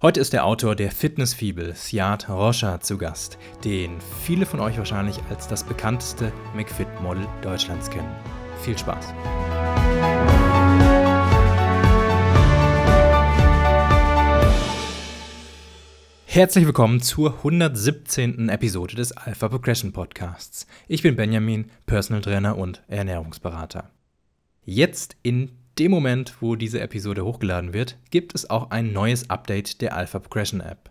Heute ist der Autor der Fitnessfibel, Siad Rocha, zu Gast, den viele von euch wahrscheinlich als das bekannteste McFit-Model Deutschlands kennen. Viel Spaß! Herzlich willkommen zur 117. Episode des Alpha Progression Podcasts. Ich bin Benjamin, Personal Trainer und Ernährungsberater. Jetzt in dem Moment, wo diese Episode hochgeladen wird, gibt es auch ein neues Update der Alpha Progression App.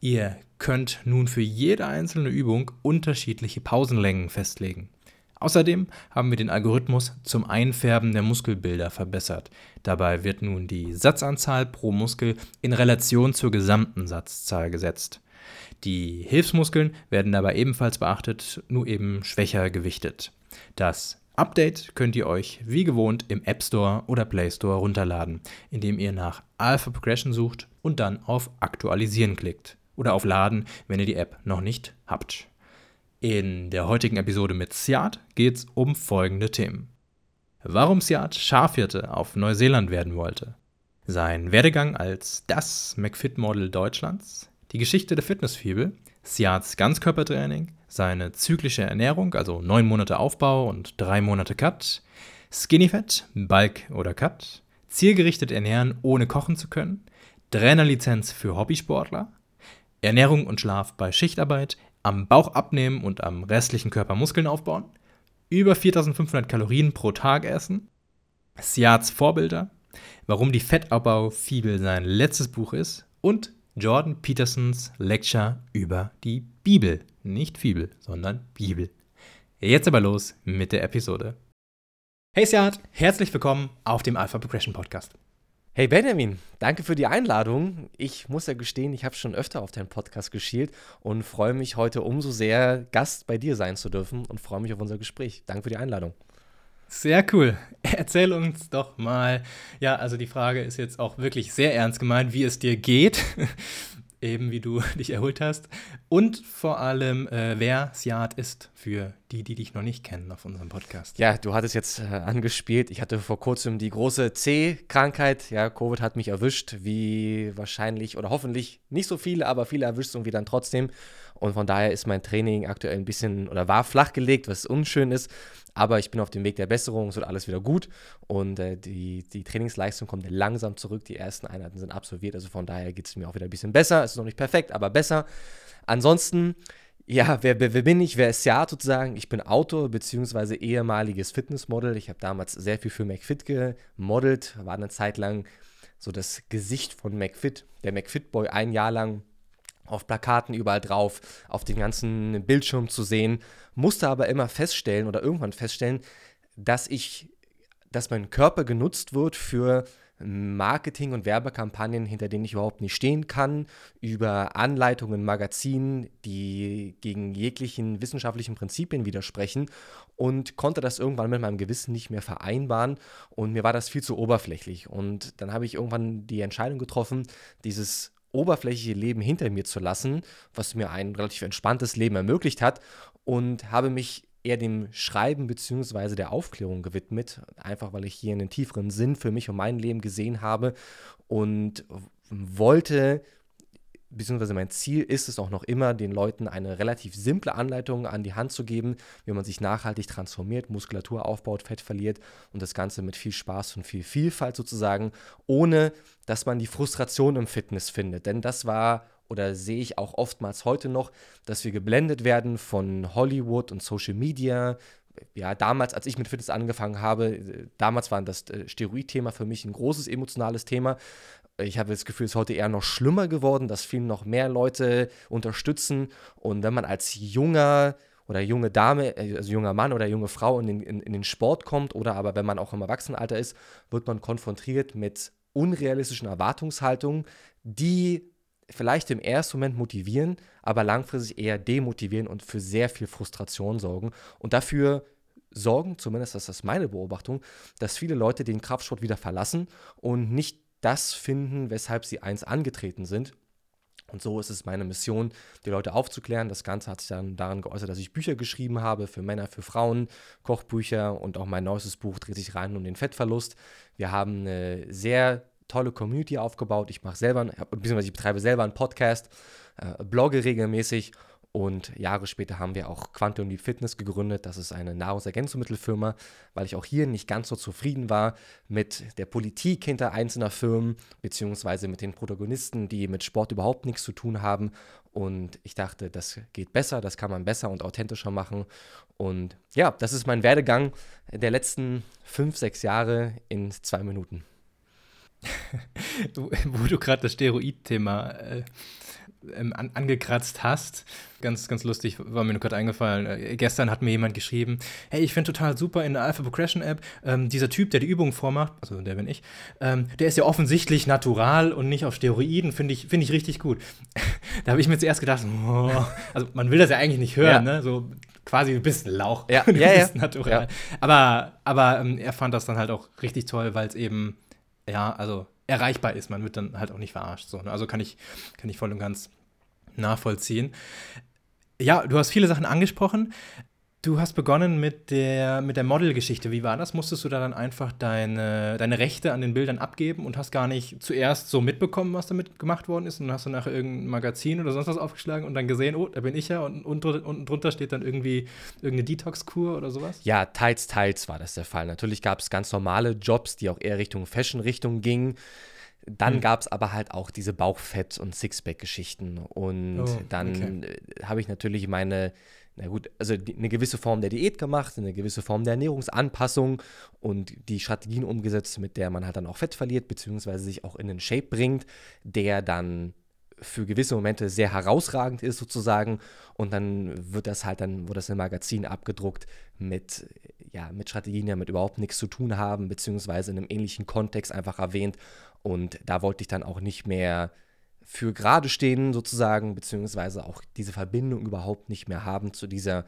Ihr könnt nun für jede einzelne Übung unterschiedliche Pausenlängen festlegen. Außerdem haben wir den Algorithmus zum Einfärben der Muskelbilder verbessert. Dabei wird nun die Satzanzahl pro Muskel in Relation zur gesamten Satzzahl gesetzt. Die Hilfsmuskeln werden dabei ebenfalls beachtet, nur eben schwächer gewichtet. Das Update könnt ihr euch wie gewohnt im App Store oder Play Store runterladen, indem ihr nach Alpha Progression sucht und dann auf Aktualisieren klickt oder auf Laden, wenn ihr die App noch nicht habt. In der heutigen Episode mit Siad geht es um folgende Themen. Warum Siad Schafhirte auf Neuseeland werden wollte, sein Werdegang als das McFit-Model Deutschlands, die Geschichte der Fitnessfibel, Siads Ganzkörpertraining, seine zyklische Ernährung, also neun Monate Aufbau und drei Monate Cut, Skinnyfett, Bulk oder Cut, zielgerichtet ernähren, ohne kochen zu können, Trainerlizenz für Hobbysportler, Ernährung und Schlaf bei Schichtarbeit, am Bauch abnehmen und am restlichen Körper Muskeln aufbauen, über 4500 Kalorien pro Tag essen, Siads Vorbilder, warum die Fettabbau-Fibel sein letztes Buch ist und Jordan Petersons Lecture über die Bibel. Nicht Fibel, sondern Bibel. Jetzt aber los mit der Episode. Hey Siad, herzlich willkommen auf dem Alpha Progression Podcast. Hey Benjamin, danke für die Einladung. Ich muss ja gestehen, ich habe schon öfter auf deinen Podcast geschielt und freue mich heute umso sehr, Gast bei dir sein zu dürfen und freue mich auf unser Gespräch. Danke für die Einladung. Sehr cool. Erzähl uns doch mal, ja, also die Frage ist jetzt auch wirklich sehr ernst gemeint, wie es dir geht, eben wie du dich erholt hast und vor allem, äh, wer Siad ist für die, die dich noch nicht kennen auf unserem Podcast. Ja, du hattest jetzt äh, angespielt. Ich hatte vor kurzem die große C-Krankheit. Ja, Covid hat mich erwischt, wie wahrscheinlich oder hoffentlich nicht so viele, aber viele erwischt es irgendwie dann trotzdem. Und von daher ist mein Training aktuell ein bisschen oder war flachgelegt, was unschön ist. Aber ich bin auf dem Weg der Besserung, es wird alles wieder gut und äh, die, die Trainingsleistung kommt langsam zurück. Die ersten Einheiten sind absolviert, also von daher geht es mir auch wieder ein bisschen besser. Es ist noch nicht perfekt, aber besser. Ansonsten, ja, wer, wer, bin ich? Wer ist ja sozusagen? Ich bin Autor bzw. ehemaliges Fitnessmodel. Ich habe damals sehr viel für McFit gemodelt, war eine Zeit lang so das Gesicht von McFit, der McFit Boy ein Jahr lang auf Plakaten überall drauf, auf den ganzen Bildschirm zu sehen, musste aber immer feststellen oder irgendwann feststellen, dass ich, dass mein Körper genutzt wird für Marketing- und Werbekampagnen, hinter denen ich überhaupt nicht stehen kann, über Anleitungen, Magazinen, die gegen jeglichen wissenschaftlichen Prinzipien widersprechen und konnte das irgendwann mit meinem Gewissen nicht mehr vereinbaren und mir war das viel zu oberflächlich. Und dann habe ich irgendwann die Entscheidung getroffen, dieses oberflächliche Leben hinter mir zu lassen, was mir ein relativ entspanntes Leben ermöglicht hat und habe mich eher dem Schreiben bzw. der Aufklärung gewidmet, einfach weil ich hier einen tieferen Sinn für mich und mein Leben gesehen habe und wollte beziehungsweise mein Ziel ist es auch noch immer, den Leuten eine relativ simple Anleitung an die Hand zu geben, wie man sich nachhaltig transformiert, Muskulatur aufbaut, Fett verliert und das Ganze mit viel Spaß und viel Vielfalt sozusagen, ohne dass man die Frustration im Fitness findet. Denn das war oder sehe ich auch oftmals heute noch, dass wir geblendet werden von Hollywood und Social Media, ja, damals, als ich mit Fitness angefangen habe, damals war das äh, Steroid-Thema für mich ein großes emotionales Thema, ich habe das Gefühl, es ist heute eher noch schlimmer geworden, dass viel noch mehr Leute unterstützen. Und wenn man als junger oder junge Dame, äh, also junger Mann oder junge Frau in den, in, in den Sport kommt oder aber wenn man auch im Erwachsenenalter ist, wird man konfrontiert mit unrealistischen Erwartungshaltungen, die vielleicht im ersten Moment motivieren, aber langfristig eher demotivieren und für sehr viel Frustration sorgen. Und dafür sorgen, zumindest das ist meine Beobachtung, dass viele Leute den Kraftsport wieder verlassen und nicht das finden, weshalb sie eins angetreten sind. Und so ist es meine Mission, die Leute aufzuklären. Das Ganze hat sich dann daran geäußert, dass ich Bücher geschrieben habe für Männer, für Frauen, Kochbücher und auch mein neuestes Buch dreht sich rein um den Fettverlust. Wir haben eine sehr tolle Community aufgebaut. Ich mache selber, beziehungsweise ich betreibe selber einen Podcast, äh, blogge regelmäßig und Jahre später haben wir auch Quantum Leap Fitness gegründet. Das ist eine Nahrungsergänzungsmittelfirma, weil ich auch hier nicht ganz so zufrieden war mit der Politik hinter einzelner Firmen, beziehungsweise mit den Protagonisten, die mit Sport überhaupt nichts zu tun haben. Und ich dachte, das geht besser, das kann man besser und authentischer machen. Und ja, das ist mein Werdegang der letzten fünf, sechs Jahre in zwei Minuten. Wo du gerade das Steroid-Thema äh, ähm, an, angekratzt hast. Ganz, ganz lustig, war mir nur gerade eingefallen. Äh, gestern hat mir jemand geschrieben: Hey, ich finde total super in der Alpha Progression App, ähm, dieser Typ, der die Übungen vormacht, also der bin ich, ähm, der ist ja offensichtlich natural und nicht auf Steroiden, finde ich, find ich richtig gut. da habe ich mir zuerst gedacht: oh, Also, man will das ja eigentlich nicht hören, ja. ne? So quasi ein bisschen Lauch. Ja, ja, ja. natural. Ja. Aber, aber ähm, er fand das dann halt auch richtig toll, weil es eben, ja, also erreichbar ist. Man wird dann halt auch nicht verarscht. So, ne? Also kann ich, kann ich voll und ganz nachvollziehen. Ja, du hast viele Sachen angesprochen. Du hast begonnen mit der, mit der Model-Geschichte. Wie war das? Musstest du da dann einfach deine, deine Rechte an den Bildern abgeben und hast gar nicht zuerst so mitbekommen, was damit gemacht worden ist? Und hast du nachher irgendein Magazin oder sonst was aufgeschlagen und dann gesehen, oh, da bin ich ja und unten drunter steht dann irgendwie irgendeine Detox-Kur oder sowas? Ja, teils, teils war das der Fall. Natürlich gab es ganz normale Jobs, die auch eher Richtung Fashion-Richtung gingen. Dann mhm. gab es aber halt auch diese Bauchfett- und Sixpack-Geschichten. Und oh, dann okay. Äh, habe ich natürlich meine, na gut, also die, eine gewisse Form der Diät gemacht, eine gewisse Form der Ernährungsanpassung und die Strategien umgesetzt, mit der man halt dann auch Fett verliert, beziehungsweise sich auch in einen Shape bringt, der dann für gewisse Momente sehr herausragend ist sozusagen und dann wird das halt dann, wurde das im Magazin abgedruckt mit, ja, mit Strategien, die damit überhaupt nichts zu tun haben, beziehungsweise in einem ähnlichen Kontext einfach erwähnt und da wollte ich dann auch nicht mehr für gerade stehen, sozusagen, beziehungsweise auch diese Verbindung überhaupt nicht mehr haben zu dieser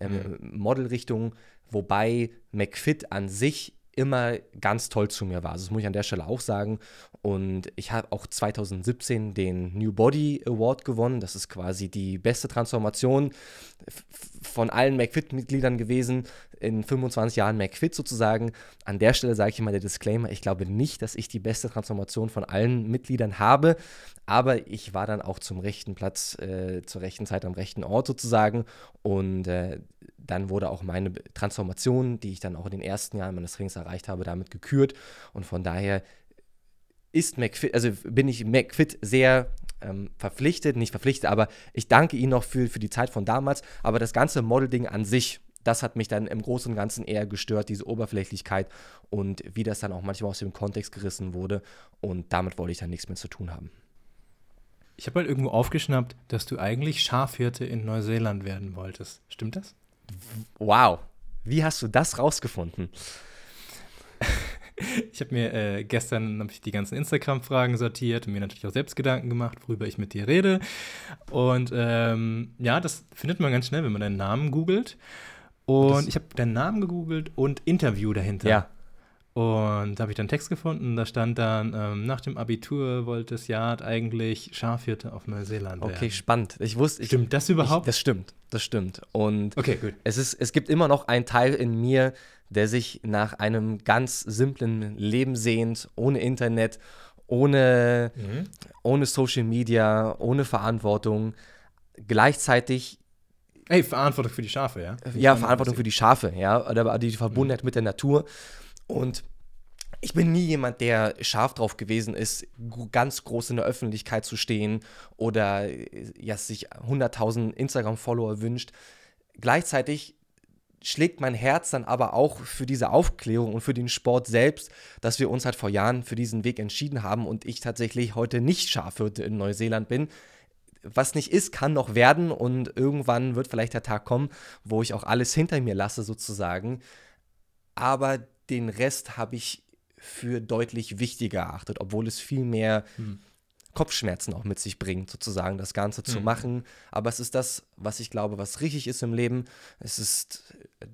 ähm, mhm. Modelrichtung. Wobei McFit an sich immer ganz toll zu mir war. Also das muss ich an der Stelle auch sagen. Und ich habe auch 2017 den New Body Award gewonnen. Das ist quasi die beste Transformation von allen McFit-Mitgliedern gewesen in 25 Jahren McFit sozusagen. An der Stelle sage ich immer der Disclaimer, ich glaube nicht, dass ich die beste Transformation von allen Mitgliedern habe, aber ich war dann auch zum rechten Platz, äh, zur rechten Zeit am rechten Ort sozusagen und äh, dann wurde auch meine Transformation, die ich dann auch in den ersten Jahren meines Rings erreicht habe, damit gekürt und von daher ist McFit, also bin ich McFit sehr ähm, verpflichtet, nicht verpflichtet, aber ich danke Ihnen noch für, für die Zeit von damals. Aber das ganze Model-Ding an sich, das hat mich dann im Großen und Ganzen eher gestört, diese Oberflächlichkeit und wie das dann auch manchmal aus dem Kontext gerissen wurde. Und damit wollte ich dann nichts mehr zu tun haben. Ich habe mal irgendwo aufgeschnappt, dass du eigentlich Schafhirte in Neuseeland werden wolltest. Stimmt das? Wow. Wie hast du das rausgefunden? ich habe mir äh, gestern hab ich die ganzen Instagram-Fragen sortiert und mir natürlich auch selbst Gedanken gemacht, worüber ich mit dir rede. Und ähm, ja, das findet man ganz schnell, wenn man deinen Namen googelt. Und das ich habe deinen Namen gegoogelt und Interview dahinter. Ja. Und da habe ich dann einen Text gefunden, da stand dann, ähm, nach dem Abitur wollte Jahr eigentlich Schafhirte auf Neuseeland werden. Okay, spannend. Ich wusste, ich, stimmt das überhaupt? Ich, das stimmt, das stimmt. Und okay, gut. Es, ist, es gibt immer noch einen Teil in mir, der sich nach einem ganz simplen Leben sehnt, ohne Internet, ohne, mhm. ohne Social Media, ohne Verantwortung. Gleichzeitig Ey, Verantwortung für die Schafe, ja? Ja, Verantwortung für die Schafe, ja, oder die Verbundenheit mhm. mit der Natur. Und ich bin nie jemand, der scharf drauf gewesen ist, ganz groß in der Öffentlichkeit zu stehen oder ja, sich 100.000 Instagram-Follower wünscht. Gleichzeitig schlägt mein Herz dann aber auch für diese Aufklärung und für den Sport selbst, dass wir uns halt vor Jahren für diesen Weg entschieden haben und ich tatsächlich heute nicht Schafhirte in Neuseeland bin. Was nicht ist, kann noch werden und irgendwann wird vielleicht der Tag kommen, wo ich auch alles hinter mir lasse sozusagen. Aber den Rest habe ich für deutlich wichtiger erachtet, obwohl es viel mehr hm. Kopfschmerzen auch mit sich bringt, sozusagen das Ganze zu machen. Aber es ist das, was ich glaube, was richtig ist im Leben. Es ist äh,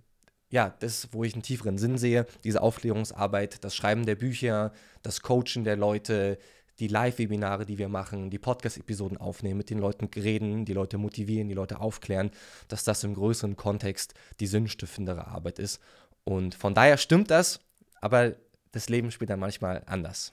ja das, wo ich einen tieferen Sinn sehe, diese Aufklärungsarbeit, das Schreiben der Bücher, das Coachen der Leute, die Live-Webinare, die wir machen, die Podcast-Episoden aufnehmen, mit den Leuten reden, die Leute motivieren, die Leute aufklären, dass das im größeren Kontext die sinnstiftendere Arbeit ist. Und von daher stimmt das, aber das Leben spielt dann manchmal anders.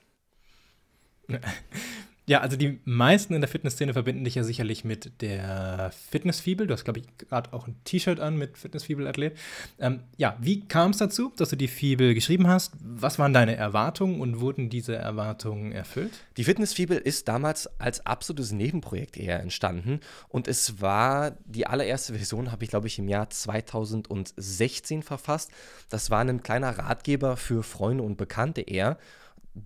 Ja, also die meisten in der Fitnessszene verbinden dich ja sicherlich mit der Fitnessfibel. Du hast, glaube ich, gerade auch ein T-Shirt an mit Fitnessfibel-Athlet. Ähm, ja, wie kam es dazu, dass du die Fibel geschrieben hast? Was waren deine Erwartungen und wurden diese Erwartungen erfüllt? Die Fitnessfibel ist damals als absolutes Nebenprojekt eher entstanden und es war die allererste Version, habe ich, glaube ich, im Jahr 2016 verfasst. Das war ein kleiner Ratgeber für Freunde und Bekannte eher.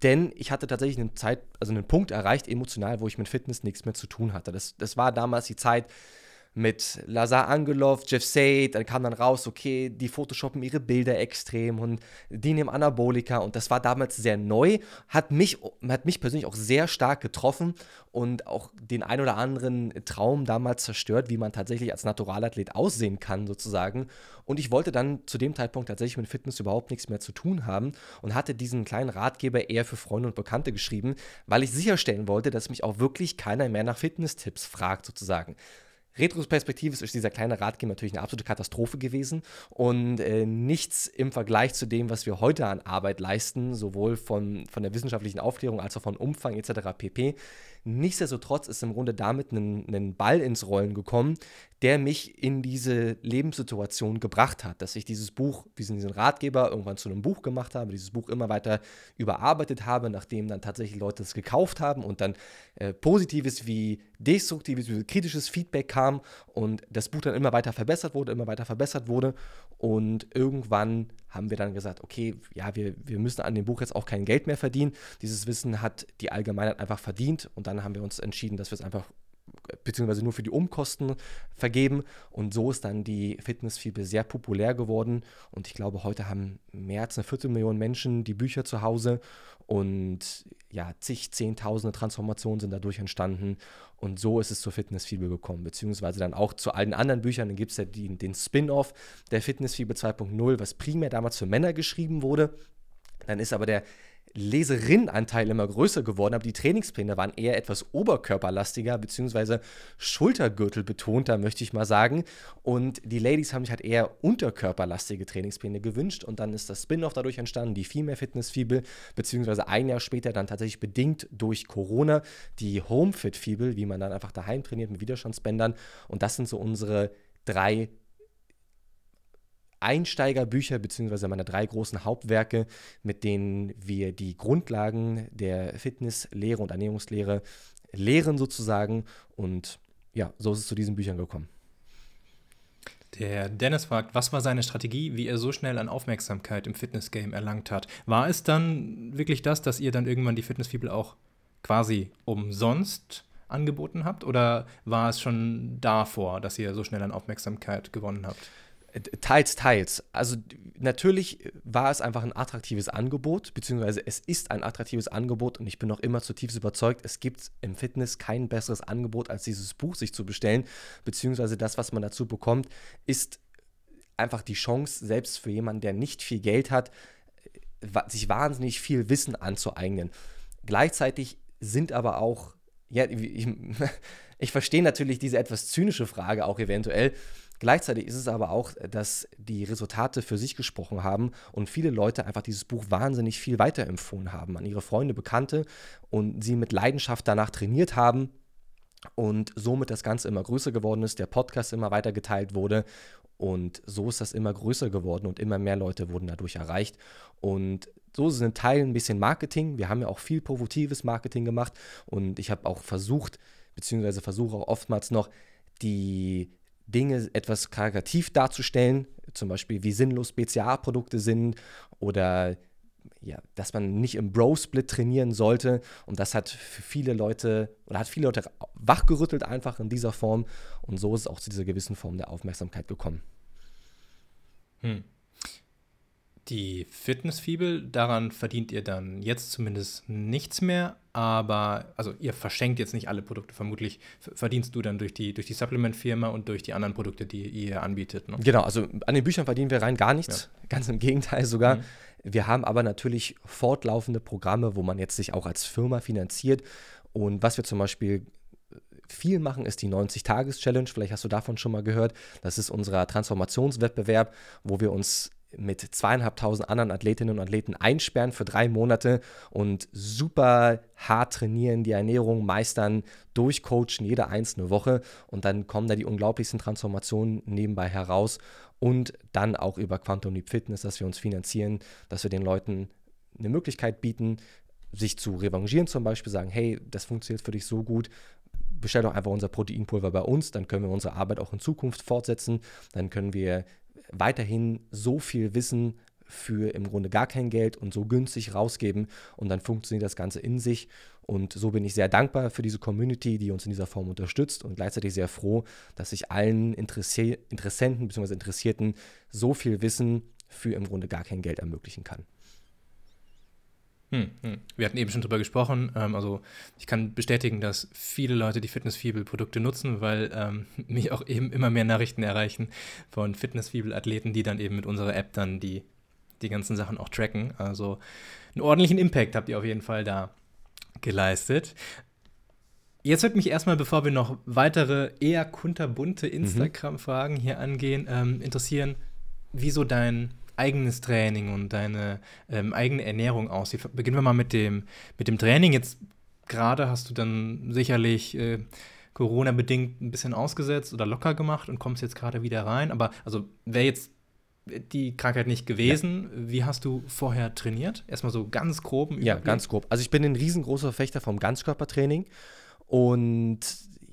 Denn ich hatte tatsächlich eine Zeit, also einen Punkt erreicht, emotional, wo ich mit Fitness nichts mehr zu tun hatte. Das, das war damals die Zeit, mit Lazar Angelov, Jeff Said, dann kam dann raus, okay, die photoshoppen ihre Bilder extrem und die nehmen Anabolika und das war damals sehr neu, hat mich, hat mich persönlich auch sehr stark getroffen und auch den ein oder anderen Traum damals zerstört, wie man tatsächlich als Naturalathlet aussehen kann sozusagen und ich wollte dann zu dem Zeitpunkt tatsächlich mit Fitness überhaupt nichts mehr zu tun haben und hatte diesen kleinen Ratgeber eher für Freunde und Bekannte geschrieben, weil ich sicherstellen wollte, dass mich auch wirklich keiner mehr nach Fitness-Tipps fragt sozusagen. Retrospektivisch ist dieser kleine Ratgeber natürlich eine absolute Katastrophe gewesen und äh, nichts im Vergleich zu dem, was wir heute an Arbeit leisten, sowohl von, von der wissenschaftlichen Aufklärung als auch von Umfang etc. pp. Nichtsdestotrotz ist im Grunde damit ein, ein Ball ins Rollen gekommen, der mich in diese Lebenssituation gebracht hat, dass ich dieses Buch, diesen, diesen Ratgeber irgendwann zu einem Buch gemacht habe, dieses Buch immer weiter überarbeitet habe, nachdem dann tatsächlich Leute es gekauft haben und dann äh, positives wie destruktives, wie kritisches Feedback kam und das Buch dann immer weiter verbessert wurde, immer weiter verbessert wurde und irgendwann haben wir dann gesagt, okay, ja, wir, wir müssen an dem Buch jetzt auch kein Geld mehr verdienen. Dieses Wissen hat die Allgemeinheit einfach verdient und dann haben wir uns entschieden, dass wir es einfach beziehungsweise nur für die Umkosten vergeben. Und so ist dann die Fitnessfibel sehr populär geworden. Und ich glaube, heute haben mehr als eine Viertelmillion Menschen die Bücher zu Hause. Und ja, zig, zehntausende Transformationen sind dadurch entstanden. Und so ist es zur Fitnessfibel gekommen. Beziehungsweise dann auch zu allen anderen Büchern. Dann gibt es ja die, den Spin-off der Fitnessfibel 2.0, was primär damals für Männer geschrieben wurde. Dann ist aber der Leserinnenanteil immer größer geworden, aber die Trainingspläne waren eher etwas oberkörperlastiger, beziehungsweise Schultergürtel betonter, möchte ich mal sagen. Und die Ladies haben sich halt eher unterkörperlastige Trainingspläne gewünscht und dann ist das Spin-off dadurch entstanden, die Female Fitness Fibel, beziehungsweise ein Jahr später dann tatsächlich bedingt durch Corona die Home Fit Fibel, wie man dann einfach daheim trainiert mit Widerstandsbändern. Und das sind so unsere drei Einsteigerbücher beziehungsweise meine drei großen Hauptwerke, mit denen wir die Grundlagen der Fitnesslehre und Ernährungslehre lehren sozusagen. Und ja, so ist es zu diesen Büchern gekommen. Der Dennis fragt, was war seine Strategie, wie er so schnell an Aufmerksamkeit im Fitnessgame erlangt hat? War es dann wirklich das, dass ihr dann irgendwann die Fitnessfibel auch quasi umsonst angeboten habt? Oder war es schon davor, dass ihr so schnell an Aufmerksamkeit gewonnen habt? Teils, teils. Also natürlich war es einfach ein attraktives Angebot, beziehungsweise es ist ein attraktives Angebot und ich bin noch immer zutiefst überzeugt, es gibt im Fitness kein besseres Angebot, als dieses Buch sich zu bestellen, beziehungsweise das, was man dazu bekommt, ist einfach die Chance, selbst für jemanden, der nicht viel Geld hat, sich wahnsinnig viel Wissen anzueignen. Gleichzeitig sind aber auch, ja, ich, ich verstehe natürlich diese etwas zynische Frage auch eventuell, Gleichzeitig ist es aber auch, dass die Resultate für sich gesprochen haben und viele Leute einfach dieses Buch wahnsinnig viel weiterempfohlen haben an ihre Freunde, Bekannte und sie mit Leidenschaft danach trainiert haben und somit das Ganze immer größer geworden ist, der Podcast immer weiter geteilt wurde und so ist das immer größer geworden und immer mehr Leute wurden dadurch erreicht und so in Teilen ein bisschen Marketing. Wir haben ja auch viel positives Marketing gemacht und ich habe auch versucht, beziehungsweise versuche auch oftmals noch, die Dinge etwas karikativ darzustellen, zum Beispiel wie sinnlos BCA-Produkte sind oder ja, dass man nicht im Bro-Split trainieren sollte. Und das hat für viele Leute oder hat viele Leute wachgerüttelt einfach in dieser Form. Und so ist es auch zu dieser gewissen Form der Aufmerksamkeit gekommen. Hm. Die Fitnessfibel, daran verdient ihr dann jetzt zumindest nichts mehr, aber also ihr verschenkt jetzt nicht alle Produkte, vermutlich verdienst du dann durch die, durch die Supplement-Firma und durch die anderen Produkte, die ihr anbietet. Ne? Genau, also an den Büchern verdienen wir rein gar nichts, ja. ganz im Gegenteil sogar. Mhm. Wir haben aber natürlich fortlaufende Programme, wo man jetzt sich auch als Firma finanziert und was wir zum Beispiel viel machen, ist die 90-Tages-Challenge. Vielleicht hast du davon schon mal gehört. Das ist unser Transformationswettbewerb, wo wir uns mit zweieinhalbtausend anderen Athletinnen und Athleten einsperren für drei Monate und super hart trainieren, die Ernährung meistern, durchcoachen jede einzelne Woche. Und dann kommen da die unglaublichsten Transformationen nebenbei heraus. Und dann auch über Quantum Leap Fitness, dass wir uns finanzieren, dass wir den Leuten eine Möglichkeit bieten, sich zu revanchieren zum Beispiel, sagen, hey, das funktioniert für dich so gut, bestell doch einfach unser Proteinpulver bei uns, dann können wir unsere Arbeit auch in Zukunft fortsetzen, dann können wir weiterhin so viel Wissen für im Grunde gar kein Geld und so günstig rausgeben und dann funktioniert das Ganze in sich. Und so bin ich sehr dankbar für diese Community, die uns in dieser Form unterstützt und gleichzeitig sehr froh, dass ich allen Interessi Interessenten bzw. Interessierten so viel Wissen für im Grunde gar kein Geld ermöglichen kann. Hm, hm. Wir hatten eben schon drüber gesprochen. Ähm, also ich kann bestätigen, dass viele Leute die Fitnessfibel-Produkte nutzen, weil ähm, mich auch eben immer mehr Nachrichten erreichen von Fitnessfibel-Athleten, die dann eben mit unserer App dann die, die ganzen Sachen auch tracken. Also einen ordentlichen Impact habt ihr auf jeden Fall da geleistet. Jetzt wird mich erstmal, bevor wir noch weitere eher kunterbunte mhm. Instagram-Fragen hier angehen, ähm, interessieren, wieso dein eigenes Training und deine ähm, eigene Ernährung aussieht. Beginnen wir mal mit dem, mit dem Training. Jetzt gerade hast du dann sicherlich äh, Corona-bedingt ein bisschen ausgesetzt oder locker gemacht und kommst jetzt gerade wieder rein. Aber also wäre jetzt die Krankheit nicht gewesen, ja. wie hast du vorher trainiert? Erstmal so ganz grob. Ja, ganz grob. Also ich bin ein riesengroßer Fechter vom Ganzkörpertraining und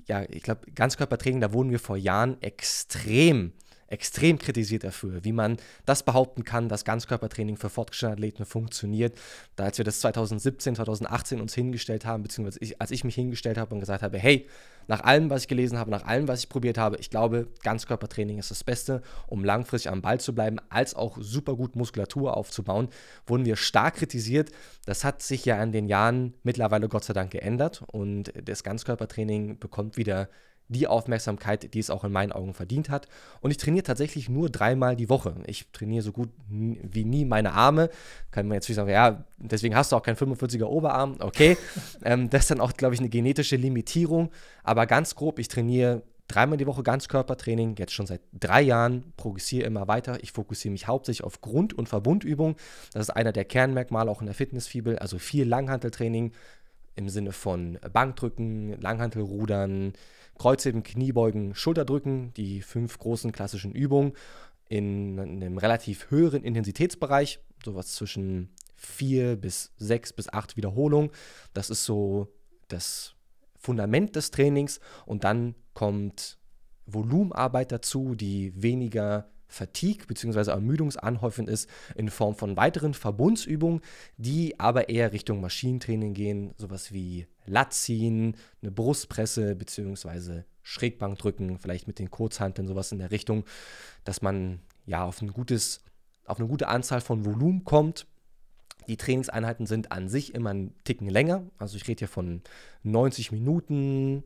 ja, ich glaube, Ganzkörpertraining, da wurden wir vor Jahren extrem extrem kritisiert dafür, wie man das behaupten kann, dass Ganzkörpertraining für fortgeschrittene Athleten funktioniert. Da als wir das 2017, 2018 uns hingestellt haben, beziehungsweise ich, als ich mich hingestellt habe und gesagt habe, hey, nach allem, was ich gelesen habe, nach allem, was ich probiert habe, ich glaube, Ganzkörpertraining ist das Beste, um langfristig am Ball zu bleiben, als auch super gut Muskulatur aufzubauen, wurden wir stark kritisiert. Das hat sich ja in den Jahren mittlerweile Gott sei Dank geändert und das Ganzkörpertraining bekommt wieder die Aufmerksamkeit, die es auch in meinen Augen verdient hat. Und ich trainiere tatsächlich nur dreimal die Woche. Ich trainiere so gut wie nie meine Arme. Kann man jetzt nicht sagen, ja, deswegen hast du auch keinen 45er Oberarm. Okay, ähm, das ist dann auch, glaube ich, eine genetische Limitierung. Aber ganz grob, ich trainiere dreimal die Woche Ganzkörpertraining, jetzt schon seit drei Jahren, progressiere immer weiter. Ich fokussiere mich hauptsächlich auf Grund- und Verbundübungen. Das ist einer der Kernmerkmale auch in der Fitnessfibel, also viel Langhanteltraining im Sinne von Bankdrücken, Langhantelrudern, Kreuzheben, Kniebeugen, Schulterdrücken, die fünf großen klassischen Übungen in einem relativ höheren Intensitätsbereich, sowas zwischen vier bis sechs bis acht Wiederholungen. Das ist so das Fundament des Trainings und dann kommt Volumenarbeit dazu, die weniger Fatigue bzw. ermüdungsanhäufend ist in Form von weiteren Verbundsübungen, die aber eher Richtung Maschinentraining gehen, sowas wie Latziehen, eine Brustpresse bzw. Schrägbankdrücken, vielleicht mit den Kurzhanteln, sowas in der Richtung, dass man ja auf ein gutes, auf eine gute Anzahl von Volumen kommt. Die Trainingseinheiten sind an sich immer einen Ticken länger. Also ich rede hier von 90 Minuten,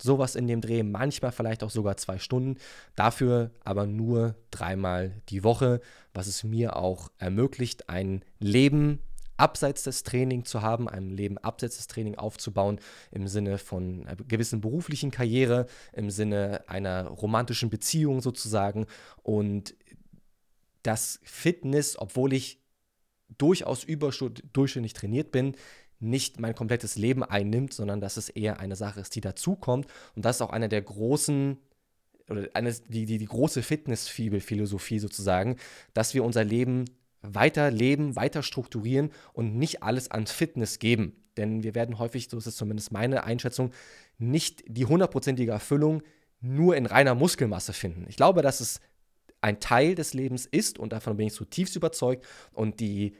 sowas in dem Dreh, manchmal vielleicht auch sogar zwei Stunden, dafür aber nur dreimal die Woche, was es mir auch ermöglicht, ein Leben abseits des Trainings zu haben, ein Leben abseits des Trainings aufzubauen, im Sinne von einer gewissen beruflichen Karriere, im Sinne einer romantischen Beziehung sozusagen. Und das Fitness, obwohl ich durchaus überdurchschnittlich trainiert bin, nicht mein komplettes Leben einnimmt, sondern dass es eher eine Sache ist, die dazukommt. Und das ist auch eine der großen, oder eine, die, die, die große Fitness-Philosophie sozusagen, dass wir unser Leben weiter leben, weiter strukturieren und nicht alles an Fitness geben. Denn wir werden häufig, so ist es zumindest meine Einschätzung, nicht die hundertprozentige Erfüllung nur in reiner Muskelmasse finden. Ich glaube, dass es ein Teil des Lebens ist und davon bin ich zutiefst überzeugt und die,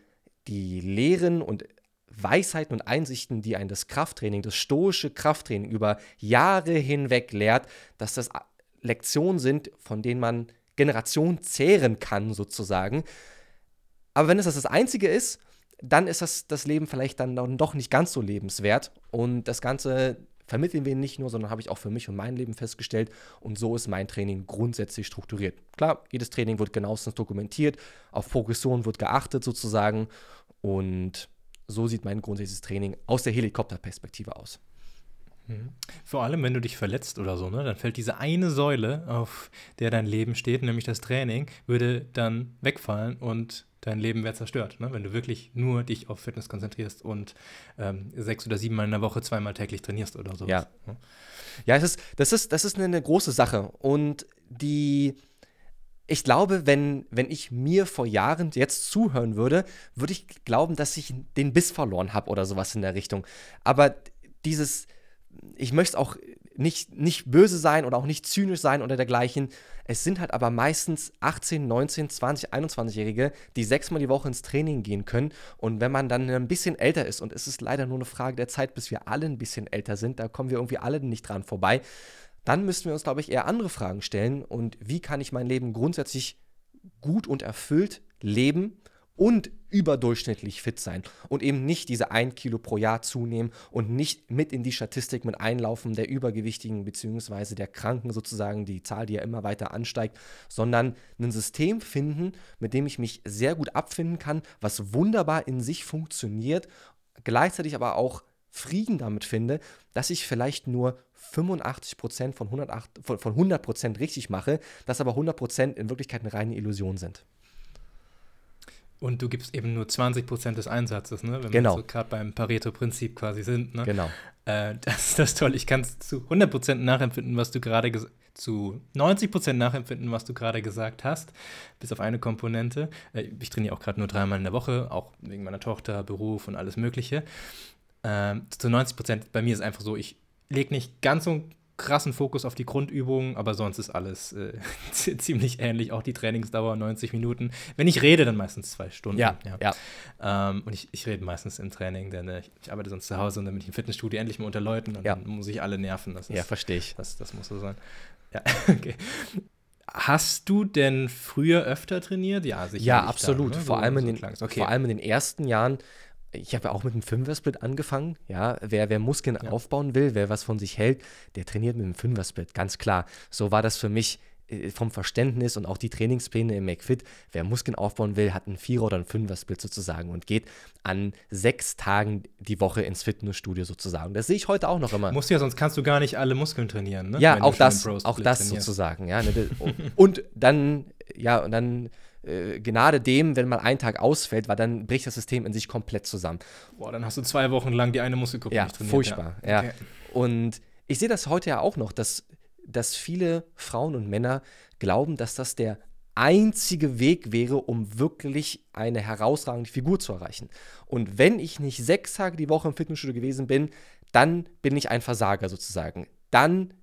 die Lehren und Weisheiten und Einsichten, die ein das Krafttraining, das stoische Krafttraining über Jahre hinweg lehrt, dass das Lektionen sind, von denen man Generationen zehren kann, sozusagen. Aber wenn es das, das Einzige ist, dann ist das, das Leben vielleicht dann doch nicht ganz so lebenswert. Und das Ganze vermitteln wir nicht nur, sondern habe ich auch für mich und mein Leben festgestellt. Und so ist mein Training grundsätzlich strukturiert. Klar, jedes Training wird genauestens dokumentiert, auf Progression wird geachtet sozusagen. Und so sieht mein grundsätzliches Training aus der Helikopterperspektive aus. Mhm. Vor allem, wenn du dich verletzt oder so, ne, dann fällt diese eine Säule, auf der dein Leben steht, nämlich das Training, würde dann wegfallen und dein Leben wäre zerstört. Ne? Wenn du wirklich nur dich auf Fitness konzentrierst und ähm, sechs oder sieben Mal in der Woche zweimal täglich trainierst oder so. Ja, ja es ist, das, ist, das ist eine, eine große Sache. Und die, ich glaube, wenn, wenn ich mir vor Jahren jetzt zuhören würde, würde ich glauben, dass ich den Biss verloren habe oder sowas in der Richtung. Aber dieses, ich möchte auch nicht, nicht böse sein oder auch nicht zynisch sein oder dergleichen. Es sind halt aber meistens 18, 19, 20, 21-Jährige, die sechsmal die Woche ins Training gehen können. Und wenn man dann ein bisschen älter ist, und es ist leider nur eine Frage der Zeit, bis wir alle ein bisschen älter sind, da kommen wir irgendwie alle nicht dran vorbei, dann müssten wir uns, glaube ich, eher andere Fragen stellen. Und wie kann ich mein Leben grundsätzlich gut und erfüllt leben? und überdurchschnittlich fit sein und eben nicht diese 1 Kilo pro Jahr zunehmen und nicht mit in die Statistik mit einlaufen der Übergewichtigen bzw. der Kranken sozusagen, die Zahl, die ja immer weiter ansteigt, sondern ein System finden, mit dem ich mich sehr gut abfinden kann, was wunderbar in sich funktioniert, gleichzeitig aber auch Frieden damit finde, dass ich vielleicht nur 85% von 100%, von 100 richtig mache, dass aber 100% in Wirklichkeit eine reine Illusion sind. Und du gibst eben nur 20 Prozent des Einsatzes, ne? wenn genau. wir so gerade beim Pareto-Prinzip quasi sind. Ne? Genau. Äh, das ist das toll. Ich kann es zu 100 Prozent nachempfinden, was du gerade zu 90 Prozent nachempfinden, was du gerade gesagt hast, bis auf eine Komponente. Äh, ich trainiere auch gerade nur dreimal in der Woche, auch wegen meiner Tochter, Beruf und alles Mögliche. Äh, zu 90 Prozent, bei mir ist einfach so, ich lege nicht ganz so krassen Fokus auf die Grundübungen, aber sonst ist alles äh, ziemlich ähnlich. Auch die Trainingsdauer 90 Minuten. Wenn ich rede, dann meistens zwei Stunden. Ja, ja. ja. Ähm, und ich, ich rede meistens im Training, denn äh, ich arbeite sonst zu Hause und dann bin ich im Fitnessstudio endlich mal unter Leuten und ja. dann muss ich alle nerven. Das ist, ja, verstehe ich. Das, das muss so sein. Ja, okay. Hast du denn früher öfter trainiert? Ja, sicher. Ja, absolut. Da, ne? vor, allem in den, okay. vor allem in den ersten Jahren ich habe ja auch mit einem Fünfer-Split angefangen. Ja, wer, wer Muskeln ja. aufbauen will, wer was von sich hält, der trainiert mit einem Fünfer-Split, ganz klar. So war das für mich äh, vom Verständnis und auch die Trainingspläne im McFit. Wer Muskeln aufbauen will, hat einen Vierer- oder einen Fünfer-Split sozusagen und geht an sechs Tagen die Woche ins Fitnessstudio sozusagen. Das sehe ich heute auch noch immer. Musst ja, sonst kannst du gar nicht alle Muskeln trainieren, ne? Ja, auch das, auch das sozusagen. Ja, ne? und dann, ja, und dann äh, Gnade dem, wenn mal ein Tag ausfällt, weil dann bricht das System in sich komplett zusammen. Boah, dann hast du zwei Wochen lang die eine Muskelgruppe ja, nicht trainiert. Furchtbar, ja. Okay. Und ich sehe das heute ja auch noch, dass, dass viele Frauen und Männer glauben, dass das der einzige Weg wäre, um wirklich eine herausragende Figur zu erreichen. Und wenn ich nicht sechs Tage die Woche im Fitnessstudio gewesen bin, dann bin ich ein Versager sozusagen. Dann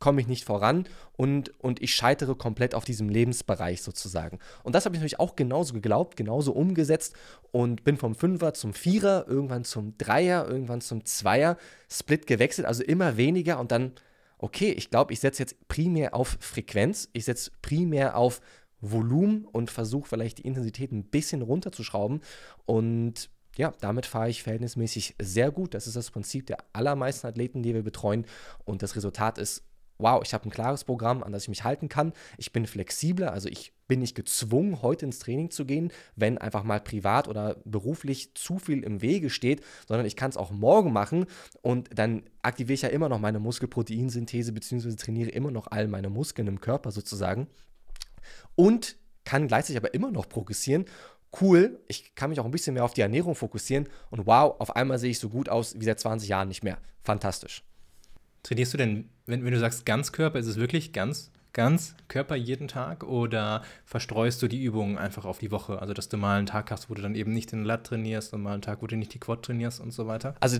komme ich nicht voran und, und ich scheitere komplett auf diesem Lebensbereich sozusagen. Und das habe ich natürlich auch genauso geglaubt, genauso umgesetzt und bin vom Fünfer zum Vierer, irgendwann zum Dreier, irgendwann zum Zweier Split gewechselt, also immer weniger und dann, okay, ich glaube, ich setze jetzt primär auf Frequenz, ich setze primär auf Volumen und versuche vielleicht die Intensität ein bisschen runterzuschrauben und ja, damit fahre ich verhältnismäßig sehr gut. Das ist das Prinzip der allermeisten Athleten, die wir betreuen. Und das Resultat ist wow, ich habe ein klares Programm, an das ich mich halten kann. Ich bin flexibler, also ich bin nicht gezwungen, heute ins Training zu gehen, wenn einfach mal privat oder beruflich zu viel im Wege steht, sondern ich kann es auch morgen machen und dann aktiviere ich ja immer noch meine Muskelproteinsynthese beziehungsweise trainiere immer noch all meine Muskeln im Körper sozusagen und kann gleichzeitig aber immer noch progressieren cool, ich kann mich auch ein bisschen mehr auf die Ernährung fokussieren und wow, auf einmal sehe ich so gut aus wie seit 20 Jahren nicht mehr. Fantastisch. Trainierst du denn, wenn, wenn du sagst Ganzkörper, ist es wirklich ganz, ganz Körper jeden Tag oder verstreust du die Übungen einfach auf die Woche? Also, dass du mal einen Tag hast, wo du dann eben nicht den Lat trainierst und mal einen Tag, wo du nicht die Quad trainierst und so weiter? Also,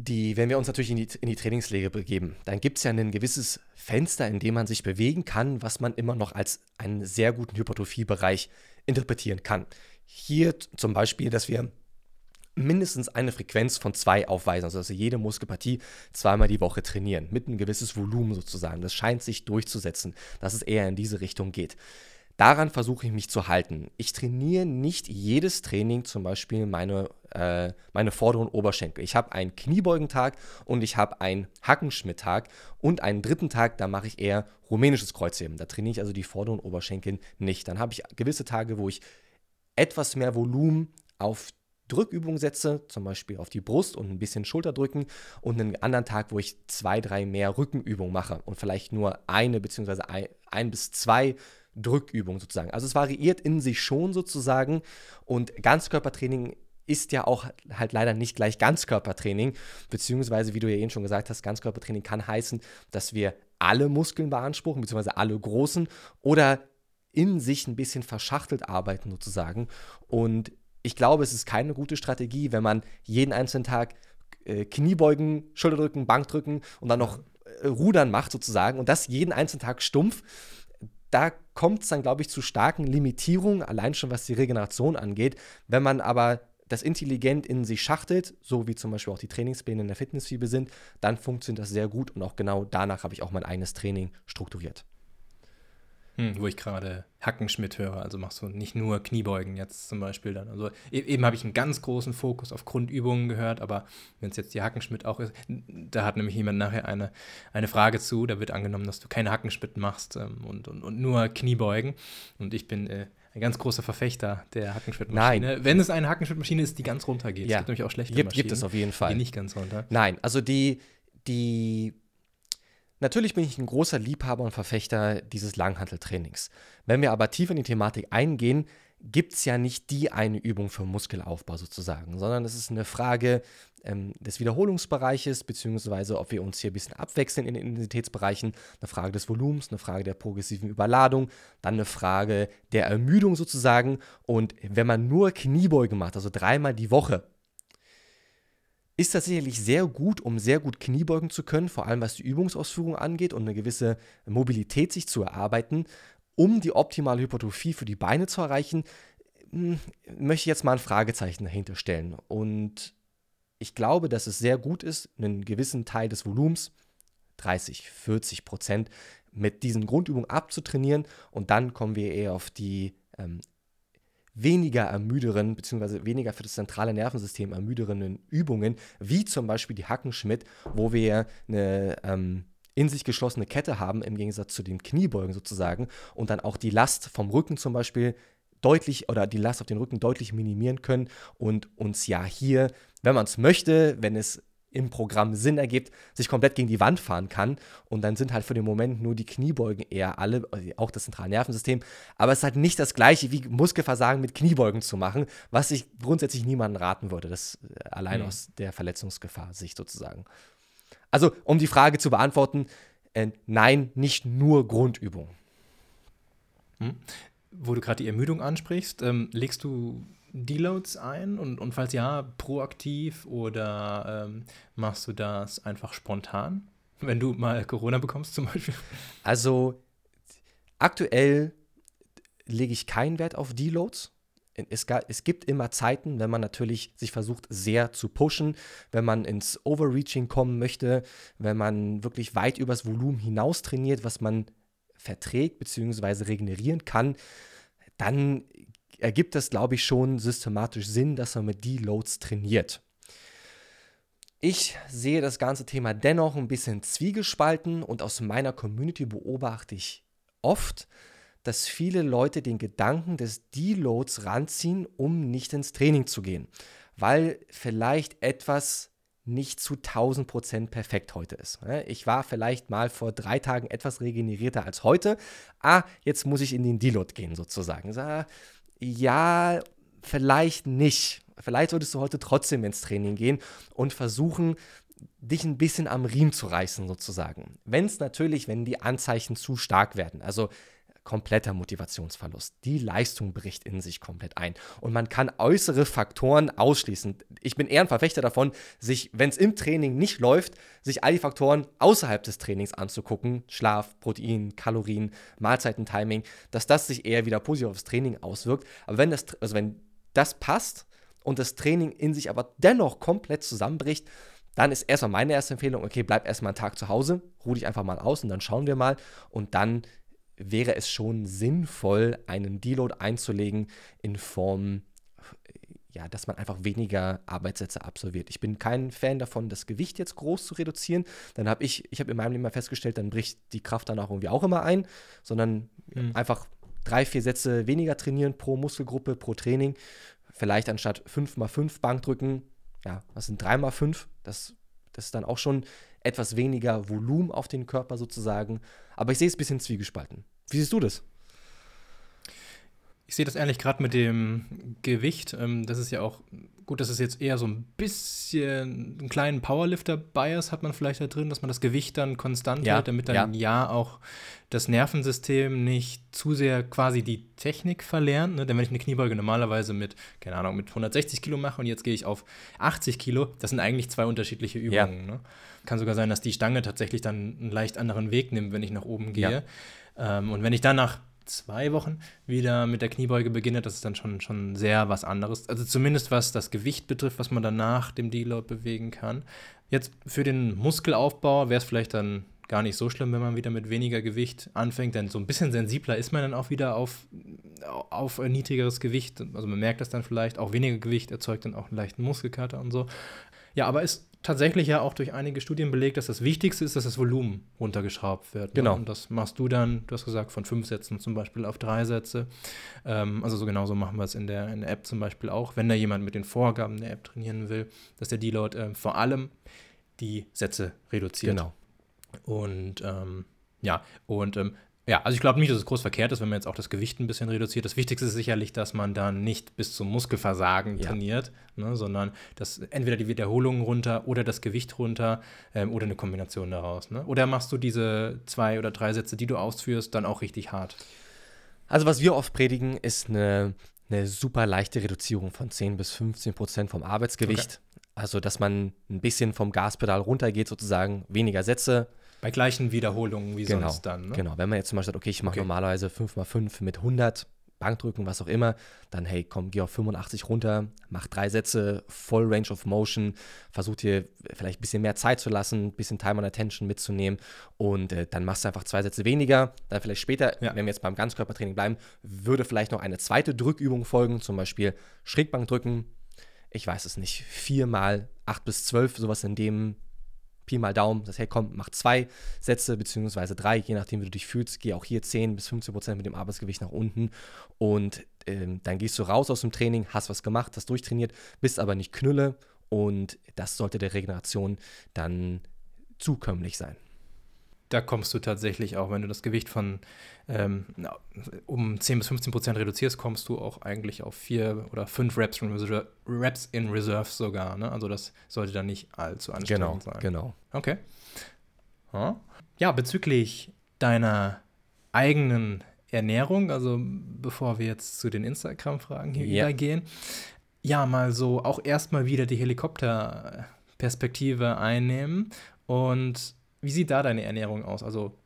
die, wenn wir uns natürlich in die, in die Trainingslege begeben, dann gibt es ja ein gewisses Fenster, in dem man sich bewegen kann, was man immer noch als einen sehr guten Hypertrophiebereich interpretieren kann. Hier zum Beispiel, dass wir mindestens eine Frequenz von zwei aufweisen, also dass sie jede Muskelpartie zweimal die Woche trainieren, mit einem gewisses Volumen sozusagen. Das scheint sich durchzusetzen, dass es eher in diese Richtung geht. Daran versuche ich mich zu halten. Ich trainiere nicht jedes Training, zum Beispiel meine, äh, meine vorderen Oberschenkel. Ich habe einen Kniebeugentag und ich habe einen Hackenschmidt-Tag und einen dritten Tag, da mache ich eher rumänisches Kreuzheben. Da trainiere ich also die vorderen Oberschenkel nicht. Dann habe ich gewisse Tage, wo ich etwas mehr Volumen auf Drückübungen setze, zum Beispiel auf die Brust und ein bisschen Schulter drücken und einen anderen Tag, wo ich zwei, drei mehr Rückenübungen mache und vielleicht nur eine beziehungsweise ein, ein bis zwei Drückübungen sozusagen. Also es variiert in sich schon sozusagen und Ganzkörpertraining ist ja auch halt leider nicht gleich Ganzkörpertraining, beziehungsweise wie du ja eben schon gesagt hast, Ganzkörpertraining kann heißen, dass wir alle Muskeln beanspruchen, beziehungsweise alle großen oder in sich ein bisschen verschachtelt arbeiten sozusagen. Und ich glaube, es ist keine gute Strategie, wenn man jeden einzelnen Tag äh, Kniebeugen, Schulterdrücken, Bankdrücken und dann noch äh, Rudern macht sozusagen und das jeden einzelnen Tag stumpf. Da kommt es dann, glaube ich, zu starken Limitierungen, allein schon was die Regeneration angeht. Wenn man aber das intelligent in sich schachtelt, so wie zum Beispiel auch die Trainingspläne in der Fitnessfibel sind, dann funktioniert das sehr gut und auch genau danach habe ich auch mein eigenes Training strukturiert. Hm, wo ich gerade Hackenschmidt höre, also machst du nicht nur Kniebeugen jetzt zum Beispiel dann. Also e-, eben habe ich einen ganz großen Fokus auf Grundübungen gehört, aber wenn es jetzt die Hackenschmidt auch ist, da hat nämlich jemand nachher eine, eine Frage zu, da wird angenommen, dass du keine Hackenschmidt machst ähm, und, und, und nur Kniebeugen. Und ich bin äh, ein ganz großer Verfechter der Hackenschmidt-Maschine. Nein. Wenn es eine Hackenschmidt-Maschine ist, die ganz runter geht. Ja. Es gibt nämlich auch schlechte Gibt, Maschinen. gibt es auf jeden Fall. Die nicht ganz runter. Nein, also die, die Natürlich bin ich ein großer Liebhaber und Verfechter dieses Langhanteltrainings. Wenn wir aber tiefer in die Thematik eingehen, gibt es ja nicht die eine Übung für Muskelaufbau sozusagen, sondern es ist eine Frage ähm, des Wiederholungsbereiches, beziehungsweise ob wir uns hier ein bisschen abwechseln in den Intensitätsbereichen, eine Frage des Volumens, eine Frage der progressiven Überladung, dann eine Frage der Ermüdung sozusagen. Und wenn man nur Kniebeugen macht, also dreimal die Woche, ist das sicherlich sehr gut, um sehr gut Kniebeugen zu können, vor allem was die Übungsausführung angeht und eine gewisse Mobilität sich zu erarbeiten. Um die optimale Hypertrophie für die Beine zu erreichen, hm, möchte ich jetzt mal ein Fragezeichen dahinter stellen. Und ich glaube, dass es sehr gut ist, einen gewissen Teil des Volumens, 30, 40 Prozent, mit diesen Grundübungen abzutrainieren. Und dann kommen wir eher auf die ähm, weniger ermüderen, beziehungsweise weniger für das zentrale Nervensystem ermüderenden Übungen, wie zum Beispiel die Hackenschmidt, wo wir eine ähm, in sich geschlossene Kette haben, im Gegensatz zu den Kniebeugen sozusagen, und dann auch die Last vom Rücken zum Beispiel deutlich oder die Last auf den Rücken deutlich minimieren können und uns ja hier, wenn man es möchte, wenn es im Programm Sinn ergibt, sich komplett gegen die Wand fahren kann. Und dann sind halt für den Moment nur die Kniebeugen eher alle, also auch das zentrale Nervensystem. Aber es ist halt nicht das gleiche wie Muskelversagen mit Kniebeugen zu machen, was ich grundsätzlich niemandem raten würde. Das äh, allein mhm. aus der Verletzungsgefahr Sicht sozusagen. Also, um die Frage zu beantworten, äh, nein, nicht nur Grundübung. Hm. Wo du gerade die Ermüdung ansprichst, ähm, legst du Deloads ein und, und falls ja, proaktiv oder ähm, machst du das einfach spontan, wenn du mal Corona bekommst zum Beispiel? Also aktuell lege ich keinen Wert auf Deloads. Es, es, gibt immer Zeiten, wenn man natürlich sich versucht, sehr zu pushen, wenn man ins Overreaching kommen möchte, wenn man wirklich weit übers Volumen hinaus trainiert, was man verträgt bzw. regenerieren kann, dann ergibt es, glaube ich, schon systematisch Sinn, dass man mit Deloads trainiert. Ich sehe das ganze Thema dennoch ein bisschen zwiegespalten und aus meiner Community beobachte ich oft, dass viele Leute den Gedanken des Deloads ranziehen, um nicht ins Training zu gehen, weil vielleicht etwas nicht zu 1000% perfekt heute ist. Ich war vielleicht mal vor drei Tagen etwas regenerierter als heute. Ah, jetzt muss ich in den Deload gehen sozusagen ja, vielleicht nicht. Vielleicht solltest du heute trotzdem ins Training gehen und versuchen, dich ein bisschen am Riemen zu reißen, sozusagen. Wenn es natürlich, wenn die Anzeichen zu stark werden, also kompletter Motivationsverlust. Die Leistung bricht in sich komplett ein. Und man kann äußere Faktoren ausschließen. Ich bin eher ein Verfechter davon, sich, wenn es im Training nicht läuft, sich all die Faktoren außerhalb des Trainings anzugucken. Schlaf, Protein, Kalorien, Mahlzeitentiming, dass das sich eher wieder positiv aufs Training auswirkt. Aber wenn das, also wenn das passt und das Training in sich aber dennoch komplett zusammenbricht, dann ist erstmal meine erste Empfehlung, okay, bleib erstmal einen Tag zu Hause, ruh dich einfach mal aus und dann schauen wir mal. Und dann wäre es schon sinnvoll, einen Deload einzulegen in Form, ja, dass man einfach weniger Arbeitssätze absolviert. Ich bin kein Fan davon, das Gewicht jetzt groß zu reduzieren. Dann habe ich, ich habe in meinem Leben mal festgestellt, dann bricht die Kraft dann auch irgendwie auch immer ein, sondern mhm. einfach drei, vier Sätze weniger trainieren pro Muskelgruppe, pro Training vielleicht anstatt 5x5 Bankdrücken, ja, was sind 3x5? Das, das ist dann auch schon etwas weniger Volumen auf den Körper sozusagen. Aber ich sehe es ein bisschen zwiegespalten. Wie siehst du das? Ich sehe das ehrlich gerade mit dem Gewicht. Ähm, das ist ja auch gut, das ist jetzt eher so ein bisschen einen kleinen Powerlifter-Bias hat man vielleicht da drin, dass man das Gewicht dann konstant Ja, hält, damit dann ja. ja. auch das Nervensystem nicht zu sehr quasi die Technik verlernt. Ne? Denn wenn ich eine Kniebeuge normalerweise mit, keine Ahnung, mit 160 Kilo mache und jetzt gehe ich auf 80 Kilo, das sind eigentlich zwei unterschiedliche Ja. Übungen. Ne? Kann sogar sein, dass die Stange tatsächlich dann einen leicht anderen Weg nimmt, wenn ich nach oben gehe. Ähm, und wenn ich dann nach zwei Wochen wieder mit der Kniebeuge beginne, das ist dann schon, schon sehr was anderes. Also zumindest was das Gewicht betrifft, was man dann nach dem Deload bewegen kann. Jetzt für den Muskelaufbau wäre es vielleicht dann gar nicht so schlimm, wenn man wieder mit weniger Gewicht anfängt, denn so ein bisschen sensibler ist man dann auch wieder auf, auf ein niedrigeres Gewicht. Also man merkt das dann vielleicht, auch weniger Gewicht erzeugt dann auch einen leichten Muskelkater und so. Ja, aber ist tatsächlich ja auch durch einige Studien belegt, dass das Wichtigste ist, dass das Volumen runtergeschraubt wird. ne? Genau. Und das machst du dann, du hast gesagt, von fünf Sätzen zum Beispiel auf drei Sätze. Ähm, also so genauso machen wir es in der, in der App zum Beispiel auch, wenn da jemand mit den Vorgaben der App trainieren will, dass der Deload ähm, vor allem die Sätze reduziert. Genau. Und ähm, ja, und ähm, ja, also ich glaube nicht, dass es groß verkehrt ist, wenn man jetzt auch das Gewicht ein bisschen reduziert. Das Wichtigste ist sicherlich, dass man dann nicht bis zum Muskelversagen Ja. trainiert, ne, sondern dass entweder die Wiederholungen runter oder das Gewicht runter ähm, oder eine Kombination daraus. Ne? Oder machst du diese zwei oder drei Sätze, die du ausführst, dann auch richtig hart? Also was wir oft predigen, ist eine, eine super leichte Reduzierung von 10 bis 15 Prozent vom Arbeitsgewicht. Also dass man ein bisschen vom Gaspedal runtergeht sozusagen, weniger Sätze. Bei gleichen Wiederholungen wie Genau, sonst dann. Ne? genau. Wenn man jetzt zum Beispiel sagt, okay, ich mache Okay. normalerweise 5x5 mit 100 Bankdrücken, was auch immer, dann hey, komm, geh auf 85 runter, mach drei Sätze, Voll Range of Motion, versuch dir vielleicht ein bisschen mehr Zeit zu lassen, ein bisschen Time and Attention mitzunehmen und äh, dann machst du einfach zwei Sätze weniger. Dann vielleicht später, Ja. wenn wir jetzt beim Ganzkörpertraining bleiben, würde vielleicht noch eine zweite Drückübung folgen, zum Beispiel Schrägbankdrücken. Ich weiß es nicht, viermal acht bis zwölf, sowas in dem Pi mal Daumen, das hey komm, mach zwei Sätze beziehungsweise drei, je nachdem, wie du dich fühlst, geh auch hier 10 bis 15 Prozent mit dem Arbeitsgewicht nach unten und ähm, dann gehst du raus aus dem Training, hast was gemacht, hast durchtrainiert, bist aber nicht Knülle und das sollte der Regeneration dann zukömmlich sein. Da kommst du tatsächlich auch, wenn du das Gewicht von ähm, um 10 bis 15 Prozent reduzierst, kommst du auch eigentlich auf vier oder fünf Reps in Reserve, Reps in Reserve sogar. Ne? Also das sollte dann nicht allzu anstrengend sein. genau. Okay. Ja. ja, bezüglich deiner eigenen Ernährung, also bevor wir jetzt zu den Instagram-Fragen hier Ja. übergehen, ja, mal so auch erstmal wieder die Helikopterperspektive einnehmen. Und wie sieht da deine Ernährung aus? Also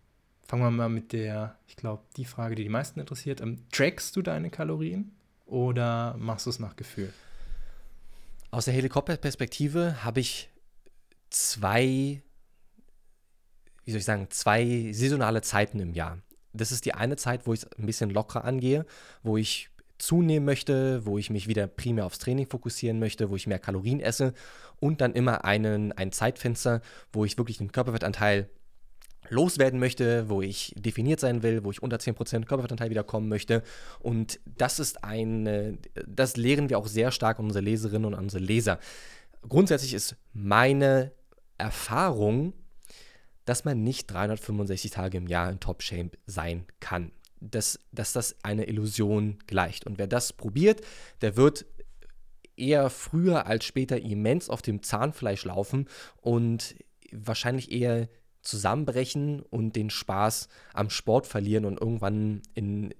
fangen wir mal mit der, ich glaube, die Frage, die die meisten interessiert. Ähm, trackst du deine Kalorien oder machst du es nach Gefühl? Aus der Helikopterperspektive habe ich zwei, wie soll ich sagen, zwei saisonale Zeiten im Jahr. Das ist die eine Zeit, wo ich es ein bisschen lockerer angehe, wo ich zunehmen möchte, wo ich mich wieder primär aufs Training fokussieren möchte, wo ich mehr Kalorien esse und dann immer einen, ein Zeitfenster, wo ich wirklich den Körperfettanteil loswerden möchte, wo ich definiert sein will, wo ich unter 10% Körperfettanteil wieder kommen möchte. Und das ist ein, das lehren wir auch sehr stark an unsere Leserinnen und an unsere Leser. Grundsätzlich ist meine Erfahrung, dass man nicht 365 Tage im Jahr in Top-Shape sein kann. Dass, dass das eine Illusion gleicht. Und wer das probiert, der wird eher früher als später immens auf dem Zahnfleisch laufen und wahrscheinlich eher zusammenbrechen und den Spaß am Sport verlieren und irgendwann in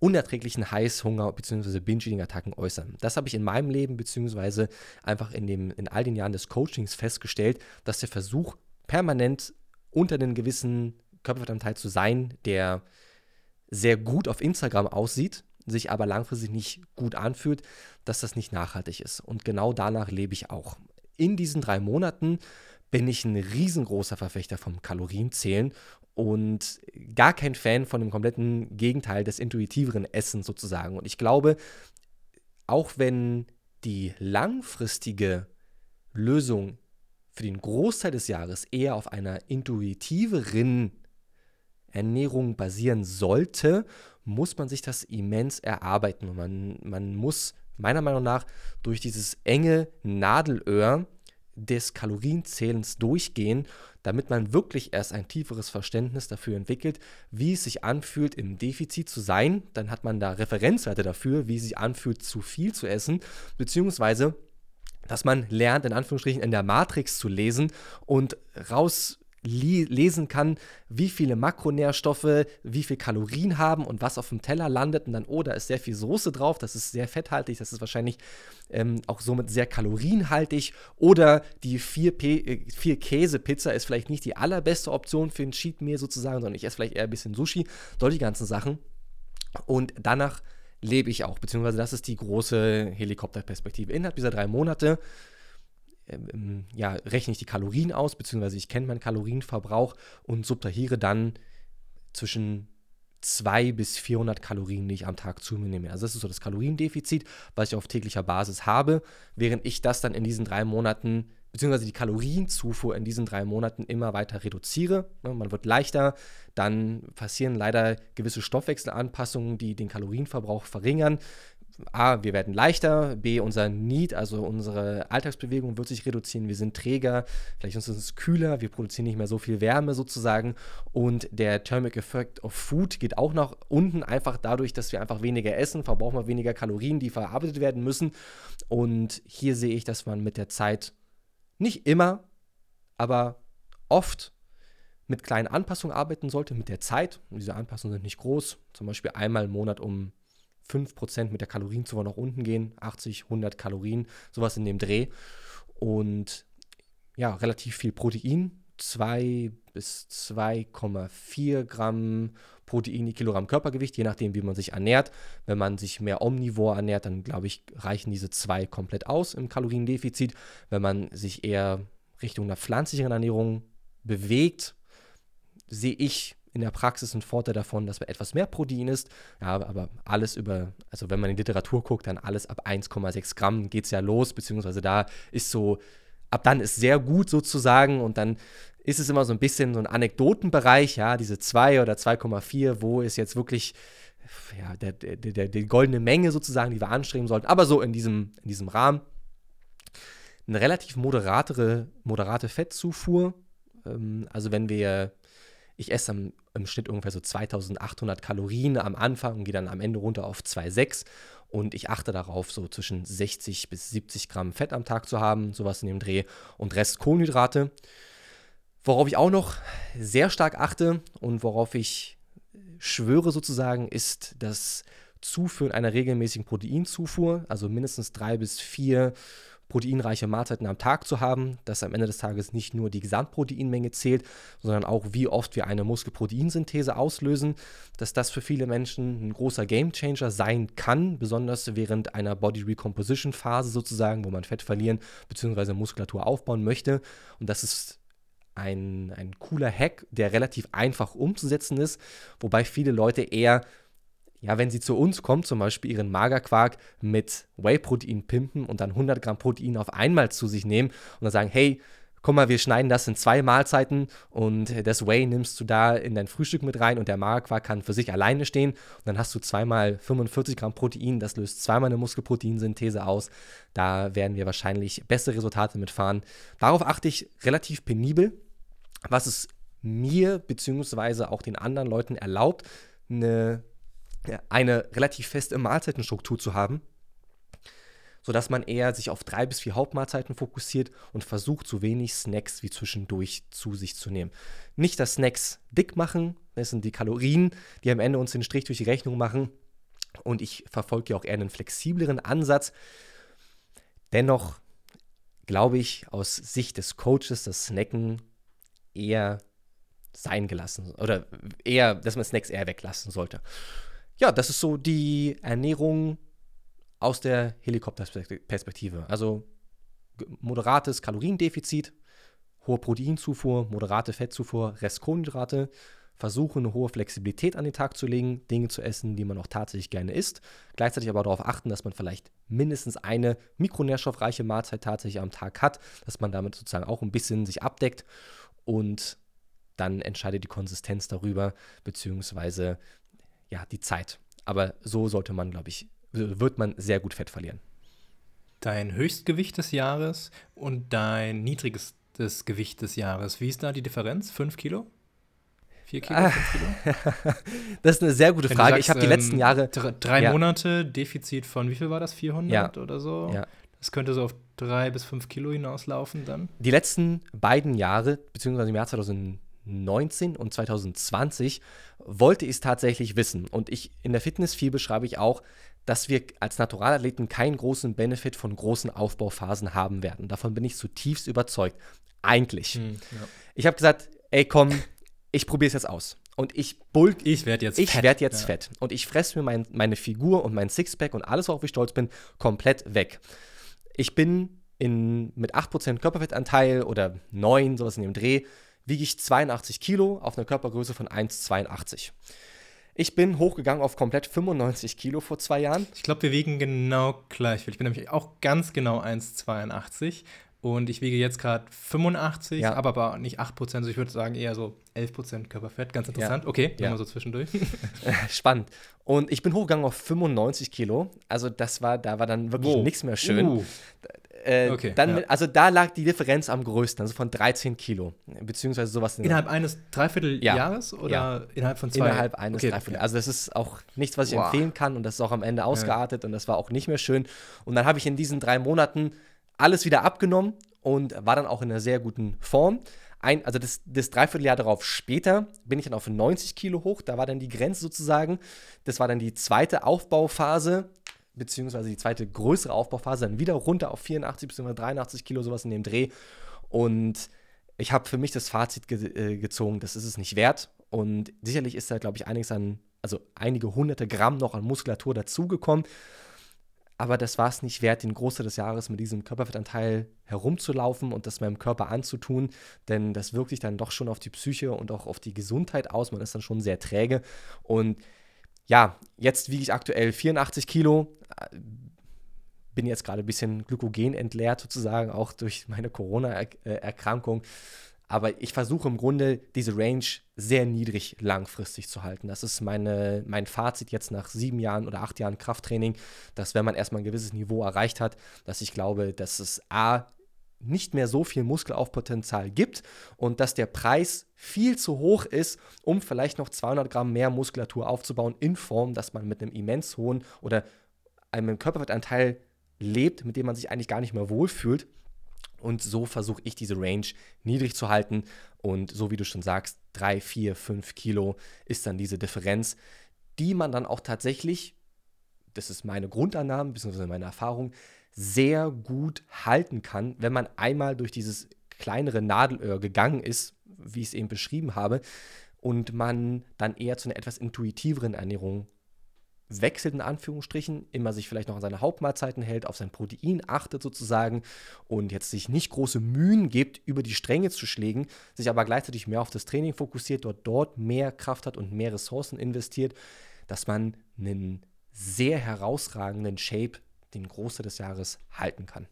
unerträglichen Heißhunger bzw. Binge-Eating-Attacken äußern. Das habe ich in meinem Leben bzw. einfach in, dem, in all den Jahren des Coachings festgestellt, dass der Versuch, permanent unter einen gewissen Körperfettanteil zu sein, der sehr gut auf Instagram aussieht, sich aber langfristig nicht gut anfühlt, dass das nicht nachhaltig ist. Und genau danach lebe ich auch. In diesen drei Monaten bin ich ein riesengroßer Verfechter vom Kalorienzählen und gar kein Fan von dem kompletten Gegenteil des intuitiveren Essens sozusagen. Und ich glaube, auch wenn die langfristige Lösung für den Großteil des Jahres eher auf einer intuitiveren Ernährung basieren sollte, muss man sich das immens erarbeiten. Und man, man muss meiner Meinung nach durch dieses enge Nadelöhr des Kalorienzählens durchgehen, damit man wirklich erst ein tieferes Verständnis dafür entwickelt, wie es sich anfühlt, im Defizit zu sein. Dann hat man da Referenzwerte dafür, wie es sich anfühlt, zu viel zu essen, beziehungsweise dass man lernt, in Anführungsstrichen in der Matrix zu lesen und raus lesen kann, wie viele Makronährstoffe, wie viel Kalorien haben und was auf dem Teller landet. Und dann, oh, da ist sehr viel Soße drauf, das ist sehr fetthaltig, das ist wahrscheinlich ähm, auch somit sehr kalorienhaltig. Oder die 4, äh, ist vielleicht nicht die allerbeste Option für ein Cheat Meal sozusagen, sondern ich esse vielleicht eher ein bisschen Sushi, solche ganzen Sachen. Und danach lebe ich auch, beziehungsweise das ist die große Helikopterperspektive. Innerhalb dieser drei Monate ähm, ja, rechne ich die Kalorien aus, beziehungsweise ich kenne meinen Kalorienverbrauch und subtrahiere dann zwischen 200 bis 400 Kalorien, die ich am Tag zu mir nehme. Also das ist so das Kaloriendefizit, was ich auf täglicher Basis habe, während ich das dann in diesen drei Monaten, beziehungsweise die Kalorienzufuhr in diesen drei Monaten immer weiter reduziere. Ne, man wird leichter, dann passieren leider gewisse Stoffwechselanpassungen, die den Kalorienverbrauch verringern. A, wir werden leichter, B, unser Need, also unsere Alltagsbewegung wird sich reduzieren, wir sind träger, vielleicht ist es kühler, wir produzieren nicht mehr so viel Wärme sozusagen und der Thermic Effect of Food geht auch nach unten, einfach dadurch, dass wir einfach weniger essen, verbrauchen wir weniger Kalorien, die verarbeitet werden müssen und hier sehe ich, dass man mit der Zeit nicht immer, aber oft mit kleinen Anpassungen arbeiten sollte, mit der Zeit. Und diese Anpassungen sind nicht groß, zum Beispiel einmal im Monat um 5% mit der Kalorienzufuhr nach unten gehen, 80, 100 Kalorien, sowas in dem Dreh. Und ja, relativ viel Protein, 2 bis 2,4 Gramm Protein je Kilogramm Körpergewicht, je nachdem, wie man sich ernährt. Wenn man sich mehr omnivor ernährt, dann glaube ich, reichen diese zwei komplett aus im Kaloriendefizit. Wenn man sich eher Richtung einer pflanzlichen Ernährung bewegt, sehe ich in der Praxis ein Vorteil davon, dass man etwas mehr Protein isst. Ja, aber alles über, also wenn man in die Literatur guckt, dann alles ab 1,6 Gramm geht es ja los, beziehungsweise da ist so, ab dann ist sehr gut sozusagen und dann ist es immer so ein bisschen so ein Anekdotenbereich, ja, diese 2 oder 2,4, wo ist jetzt wirklich ja, der, der, der, die goldene Menge sozusagen, die wir anstreben sollten, aber so in diesem, in diesem Rahmen. Eine relativ moderatere, moderate Fettzufuhr. Ähm, also wenn wir ich esse im, im Schnitt ungefähr so 2800 Kalorien am Anfang und gehe dann am Ende runter auf 2,6 und ich achte darauf, so zwischen 60 bis 70 Gramm Fett am Tag zu haben, sowas in dem Dreh und Rest Kohlenhydrate. Worauf ich auch noch sehr stark achte und worauf ich schwöre sozusagen, ist das Zuführen einer regelmäßigen Proteinzufuhr, also mindestens drei bis vier proteinreiche Mahlzeiten am Tag zu haben, dass am Ende des Tages nicht nur die Gesamtproteinmenge zählt, sondern auch wie oft wir eine Muskelproteinsynthese auslösen, dass das für viele Menschen ein großer Gamechanger sein kann, besonders während einer Body Recomposition Phase sozusagen, wo man Fett verlieren bzw. Muskulatur aufbauen möchte und das ist ein, ein cooler Hack, der relativ einfach umzusetzen ist, wobei viele Leute eher ja, wenn sie zu uns kommt, zum Beispiel ihren Magerquark mit Whey-Protein pimpen und dann 100 Gramm Protein auf einmal zu sich nehmen und dann sagen, hey, guck mal, wir schneiden das in zwei Mahlzeiten und das Whey nimmst du da in dein Frühstück mit rein und der Magerquark kann für sich alleine stehen und dann hast du zweimal 45 Gramm Protein, das löst zweimal eine Muskelproteinsynthese aus. Da werden wir wahrscheinlich bessere Resultate mitfahren. Darauf achte ich relativ penibel, was es mir beziehungsweise auch den anderen Leuten erlaubt, eine eine relativ feste Mahlzeitenstruktur zu haben, sodass man eher sich auf drei bis vier Hauptmahlzeiten fokussiert und versucht, so wenig Snacks wie zwischendurch zu sich zu nehmen. Nicht, dass Snacks dick machen, das sind die Kalorien, die am Ende uns den Strich durch die Rechnung machen. Und ich verfolge ja auch eher einen flexibleren Ansatz. Dennoch glaube ich aus Sicht des Coaches, dass Snacken eher sein gelassen oder eher, dass man Snacks eher weglassen sollte ja, das ist so die Ernährung aus der Helikopterperspektive. Also moderates Kaloriendefizit, hohe Proteinzufuhr, moderate Fettzufuhr, Rest Kohlenhydrate, versuche eine hohe Flexibilität an den Tag zu legen, Dinge zu essen, die man auch tatsächlich gerne isst. Gleichzeitig aber darauf achten, dass man vielleicht mindestens eine mikronährstoffreiche Mahlzeit tatsächlich am Tag hat, dass man damit sozusagen auch ein bisschen sich abdeckt und dann entscheidet die Konsistenz darüber, beziehungsweise ja, die Zeit. Aber so sollte man, glaube ich, wird man sehr gut Fett verlieren. dein Höchstgewicht des Jahres und dein niedrigstes Gewicht des Jahres. Wie ist da die Differenz? Fünf Kilo? Vier Kilo? Ah. Fünf Kilo? Das ist eine sehr gute Wenn Frage. sagst, ich habe die letzten ähm, Jahre. Drei, Ja. Monate Defizit von, wie viel war das? 400 oder so? Ja. Das könnte so auf drei bis fünf Kilo hinauslaufen dann. Die letzten beiden Jahre, beziehungsweise im Jahr 2019 und 2020, wollte ich es tatsächlich wissen. Und ich in der Fitness-Viel beschreibe ich auch, dass wir als Naturalathleten keinen großen Benefit von großen Aufbauphasen haben werden. Davon bin ich zutiefst überzeugt. Eigentlich. Ja. Ich habe gesagt, ey komm, ich probiere es jetzt aus. Und ich bulk, Ich werde jetzt ich fett. werde jetzt Ja. fett. Und ich fresse mir mein, meine Figur und mein Sixpack und alles, worauf ich stolz bin, komplett weg. Ich bin in, mit 8% Körperfettanteil oder 9, sowas in dem Dreh, wiege ich 82 Kilo auf einer Körpergröße von 1,82. Ich bin hochgegangen auf komplett 95 Kilo vor zwei Jahren. Ich glaube, wir wiegen genau gleich viel. Ich bin nämlich auch ganz genau 1,82 und ich wiege jetzt gerade 85, Ja. aber, aber nicht 8%, also ich würde sagen eher so 11% Körperfett. Ganz interessant. Okay, Ja. nur mal so zwischendurch. Spannend. Und ich bin hochgegangen auf 95 Kilo. Also das war, da war dann wirklich Wow. nichts mehr schön. Uh, Äh, Okay, dann ja. also da lag die Differenz am größten, also von 13 Kilo, beziehungsweise sowas in der- innerhalb eines Dreivierteljahres oder Ja. innerhalb von zwei? innerhalb eines okay. Dreiviertel. Also das ist auch nichts, was ich Wow. empfehlen kann und das ist auch am Ende ausgeartet und das war auch nicht mehr schön. Und dann habe ich in diesen drei Monaten alles wieder abgenommen und war dann auch in einer sehr guten Form. Ein, also das, das Dreivierteljahr darauf später bin ich dann auf 90 Kilo hoch, da war dann die Grenze sozusagen. Das war dann die zweite Aufbauphase, beziehungsweise die zweite größere Aufbauphase, dann wieder runter auf 84 bzw. 83 Kilo, sowas in dem Dreh. Und ich habe für mich das Fazit ge äh, gezogen, das ist es nicht wert. Und sicherlich ist da, glaube ich, einiges an, also einige hunderte Gramm noch an Muskulatur dazugekommen. Aber das war es nicht wert, den Großteil des Jahres mit diesem Körperfettanteil herumzulaufen und das meinem Körper anzutun, denn das wirkt sich dann doch schon auf die Psyche und auch auf die Gesundheit aus. Man ist dann schon sehr träge. Und ja, jetzt wiege ich aktuell 84 Kilo, äh, bin jetzt gerade ein bisschen Glykogen entleert sozusagen, auch durch meine Corona-Erkrankung. Aber ich versuche im Grunde diese Range sehr niedrig langfristig zu halten. Das ist meine, mein Fazit jetzt nach sieben Jahren oder acht Jahren Krafttraining, dass wenn man erstmal ein gewisses Niveau erreicht hat, dass ich glaube, dass es A nicht mehr so viel Muskelaufpotenzial gibt und dass der Preis viel zu hoch ist, um vielleicht noch 200 Gramm mehr Muskulatur aufzubauen in Form, dass man mit einem immens hohen oder einem Körperfettanteil lebt, mit dem man sich eigentlich gar nicht mehr wohlfühlt. Und so versuche ich diese Range niedrig zu halten. Und so wie du schon sagst, 3, 4, 5 Kilo ist dann diese Differenz, die man dann auch tatsächlich, das ist meine Grundannahme bzw. meine Erfahrung, sehr gut halten kann, wenn man einmal durch dieses kleinere Nadelöhr gegangen ist, wie ich es eben beschrieben habe, und man dann eher zu einer etwas intuitiveren Ernährung wechselt, in Anführungsstrichen, immer sich vielleicht noch an seine Hauptmahlzeiten hält, auf sein Protein achtet sozusagen und jetzt sich nicht große Mühen gibt, über die Stränge zu schlägen, sich aber gleichzeitig mehr auf das Training fokussiert, dort dort mehr Kraft hat und mehr Ressourcen investiert, dass man einen sehr herausragenden Shape den Großteil des Jahres halten kann.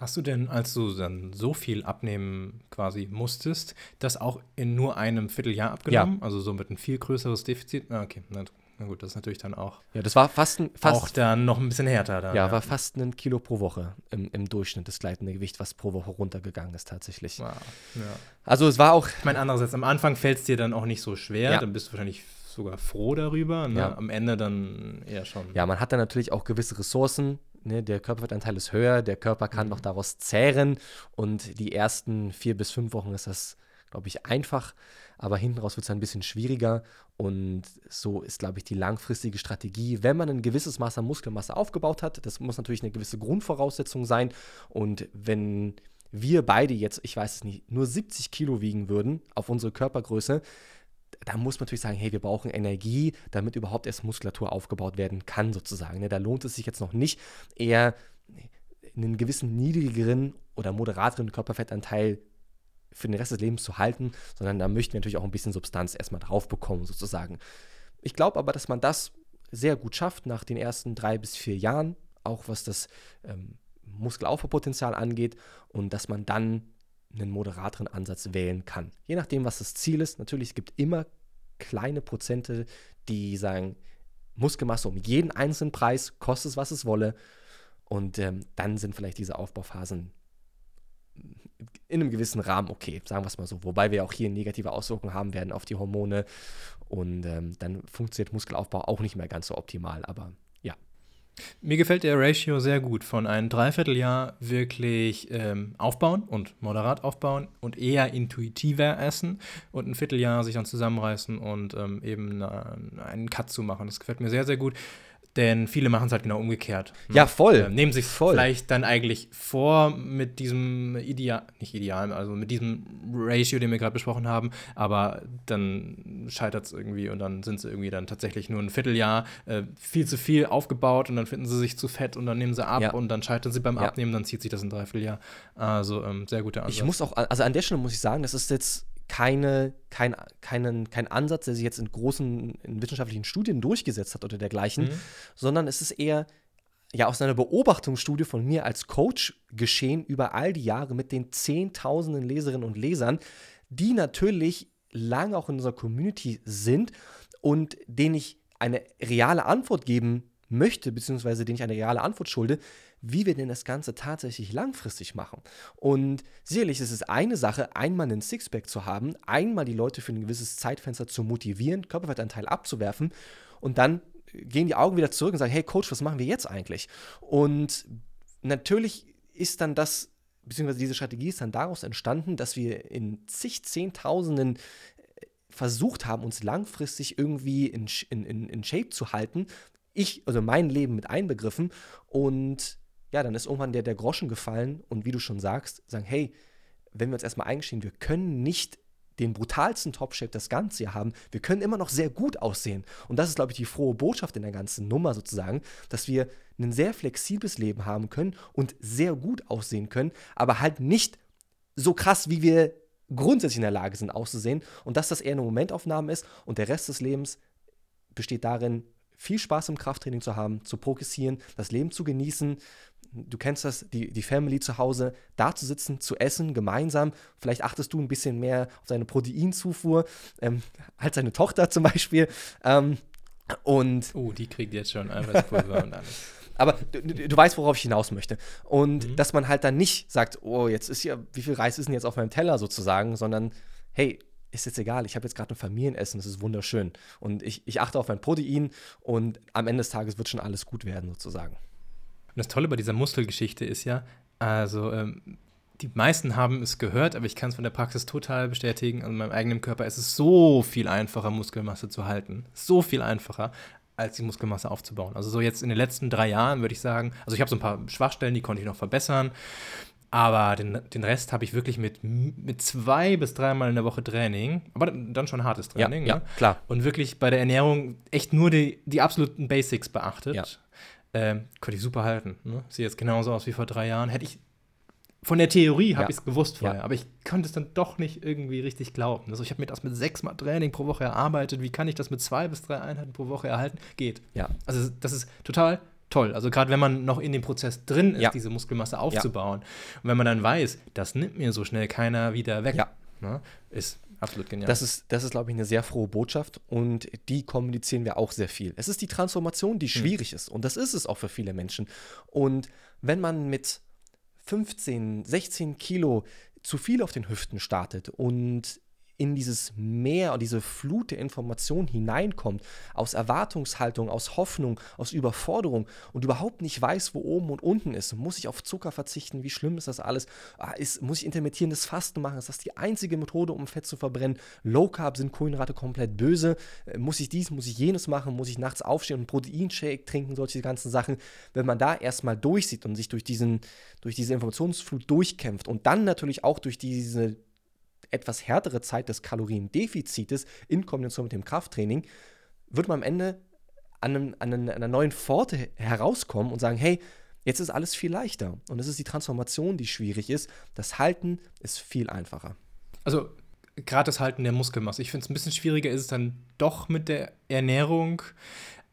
Hast du denn, als du dann so viel abnehmen quasi musstest, das auch in nur einem Vierteljahr abgenommen? Also so mit ein viel größeres Defizit? Ah, okay, na, na gut, das ist natürlich dann auch, Ja, das war fast ein, fast, auch dann noch ein bisschen härter. Dann, ja, war fast ein Kilo pro Woche im, im Durchschnitt, das gleitende Gewicht, was pro Woche runtergegangen ist tatsächlich. Wow. Ja. Also es war auch, Ich meine, andererseits, am Anfang fällt es dir dann auch nicht so schwer, Ja. dann bist du wahrscheinlich sogar froh darüber. Ne? Ja. Am Ende dann eher schon. ja, man hat dann natürlich auch gewisse Ressourcen. Ne? Der Körperfettanteil ist höher, der Körper kann Mhm. noch daraus zehren und die ersten vier bis fünf Wochen ist das, glaube ich, einfach, aber hinten raus wird es ein bisschen schwieriger und so ist, glaube ich, die langfristige Strategie, wenn man ein gewisses Maß an Muskelmasse aufgebaut hat, das muss natürlich eine gewisse Grundvoraussetzung sein und wenn wir beide jetzt, ich weiß es nicht, nur 70 Kilo wiegen würden auf unsere Körpergröße, da muss man natürlich sagen, hey, wir brauchen Energie, damit überhaupt erst Muskulatur aufgebaut werden kann, sozusagen. Ne? Da lohnt es sich jetzt noch nicht, eher einen gewissen niedrigeren oder moderateren Körperfettanteil für den Rest des Lebens zu halten, sondern da möchten wir natürlich auch ein bisschen Substanz erstmal drauf bekommen, sozusagen. Ich glaube aber, dass man das sehr gut schafft nach den ersten drei bis vier Jahren, auch was das ähm, Muskelaufbaupotenzial angeht, und dass man dann einen moderateren Ansatz wählen kann. Je nachdem, was das Ziel ist. Natürlich, es gibt immer kleine Prozente, die sagen, Muskelmasse um jeden einzelnen Preis, kostet es, was es wolle. Und ähm, dann sind vielleicht diese Aufbauphasen in einem gewissen Rahmen okay, sagen wir es mal so. Wobei wir auch hier negative Auswirkungen haben werden auf die Hormone und ähm, dann funktioniert Muskelaufbau auch nicht mehr ganz so optimal, aber. Mir gefällt der Ratio sehr gut von einem Dreivierteljahr wirklich ähm, aufbauen und moderat aufbauen und eher intuitiver essen und ein Vierteljahr sich dann zusammenreißen und ähm, eben äh, einen Cut zu machen. Das gefällt mir sehr, sehr gut. Denn viele machen es halt genau umgekehrt. Ja, voll. Äh, nehmen sich voll. vielleicht dann eigentlich vor mit diesem Ideal, nicht ideal, also mit diesem Ratio, den wir gerade besprochen haben, aber dann scheitert es irgendwie und dann sind sie irgendwie dann tatsächlich nur ein Vierteljahr äh, viel zu viel aufgebaut und dann finden sie sich zu fett und dann nehmen sie ab ja. und dann scheitern sie beim ja. Abnehmen, dann zieht sich das ein Dreivierteljahr. Also ähm, sehr guter Ansatz. Ich muss auch, also an der Stelle muss ich sagen, das ist jetzt keine, kein, keinen, kein Ansatz, der sich jetzt in großen in wissenschaftlichen Studien durchgesetzt hat oder dergleichen, mhm. sondern es ist eher ja aus einer Beobachtungsstudie von mir als Coach geschehen über all die Jahre mit den Zehntausenden Leserinnen und Lesern, die natürlich lange auch in unserer Community sind und denen ich eine reale Antwort geben möchte, beziehungsweise denen ich eine reale Antwort schulde, wie wir denn das Ganze tatsächlich langfristig machen. Und sicherlich ist es eine Sache, einmal einen Sixpack zu haben, einmal die Leute für ein gewisses Zeitfenster zu motivieren, Körperfettanteil abzuwerfen und dann gehen die Augen wieder zurück und sagen, hey Coach, was machen wir jetzt eigentlich? Und natürlich ist dann das, beziehungsweise diese Strategie ist dann daraus entstanden, dass wir in zig Zehntausenden äh, versucht haben, uns langfristig irgendwie in, in, in Shape zu halten. Ich, also mein Leben mit einbegriffen. Und ja, dann ist irgendwann der, der Groschen gefallen und wie du schon sagst, sagen, hey, wenn wir uns erstmal eingestehen, wir können nicht den brutalsten Top-Shape das ganze Jahr haben, wir können immer noch sehr gut aussehen. Und das ist, glaube ich, die frohe Botschaft in der ganzen Nummer sozusagen, dass wir ein sehr flexibles Leben haben können und sehr gut aussehen können, aber halt nicht so krass, wie wir grundsätzlich in der Lage sind auszusehen und dass das eher eine Momentaufnahme ist und der Rest des Lebens besteht darin, viel Spaß im Krafttraining zu haben, zu progressieren, das Leben zu genießen, du kennst das, die, die Family zu Hause, da zu sitzen, zu essen, gemeinsam. Vielleicht achtest du ein bisschen mehr auf deine Proteinzufuhr, ähm, als deine Tochter zum Beispiel. Ähm, und oh, die kriegt jetzt schon Eiweißpulver und alles. Aber du, du, weißt, worauf ich hinaus möchte. Und mhm. dass man halt dann nicht sagt, oh, jetzt ist hier, wie viel Reis ist denn jetzt auf meinem Teller sozusagen, sondern hey, ist jetzt egal, ich habe jetzt gerade ein Familienessen, das ist wunderschön. Und ich, ich achte auf mein Protein und am Ende des Tages wird schon alles gut werden sozusagen. Und das Tolle bei dieser Muskelgeschichte ist ja, also ähm, die meisten haben es gehört, aber ich kann es von der Praxis total bestätigen. An meinem eigenen Körper ist es so viel einfacher, Muskelmasse zu halten. So viel einfacher, als die Muskelmasse aufzubauen. Also so jetzt in den letzten drei Jahren würde ich sagen, also ich habe so ein paar Schwachstellen, die konnte ich noch verbessern. Aber den, den Rest habe ich wirklich mit, mit zwei bis dreimal in der Woche Training, aber dann schon hartes Training. Ja, ja, klar. Und wirklich bei der Ernährung echt nur die, die absoluten Basics beachtet. Ja. Ähm, konnte ich super halten. Ne? Sieht jetzt genauso aus wie vor drei Jahren. Hätte ich von der Theorie habe ja. ich es gewusst vorher, ja. aber ich konnte es dann doch nicht irgendwie richtig glauben. Also ich habe mir das mit sechsmal Training pro Woche erarbeitet. Wie kann ich das mit zwei bis drei Einheiten pro Woche erhalten? Geht. Ja. Also das ist total toll. Also gerade wenn man noch in dem Prozess drin ist, ja. diese Muskelmasse aufzubauen. Und wenn man dann weiß, das nimmt mir so schnell keiner wieder weg, ne? ist Absolut genial. Das ist, das ist, glaube ich, eine sehr frohe Botschaft und die kommunizieren wir auch sehr viel. Es ist die Transformation, die hm. schwierig hm. ist und das ist es auch für viele Menschen. Und wenn man mit 15, 16 Kilo zu viel auf den Hüften startet und in dieses Meer und diese Flut der Informationen hineinkommt, aus Erwartungshaltung, aus Hoffnung, aus Überforderung und überhaupt nicht weiß, wo oben und unten ist, muss ich auf Zucker verzichten, wie schlimm ist das alles, ah, ist, muss ich intermittierendes Fasten machen, ist das die einzige Methode, um Fett zu verbrennen, Low Carb sind Kohlenhydrate komplett böse, äh, muss ich dies, muss ich jenes machen, muss ich nachts aufstehen und Proteinshake trinken, solche ganzen Sachen, wenn man da erstmal durchsieht und sich durch, diesen, durch diese Informationsflut durchkämpft und dann natürlich auch durch diese etwas härtere Zeit des Kaloriendefizites in Kombination mit dem Krafttraining, wird man am Ende an, einem, an einer neuen Pforte herauskommen und sagen, hey, jetzt ist alles viel leichter. Und es ist die Transformation, die schwierig ist. Das Halten ist viel einfacher. Also gerade das Halten der Muskelmasse. Ich finde es ein bisschen schwieriger ist es dann doch mit der Ernährung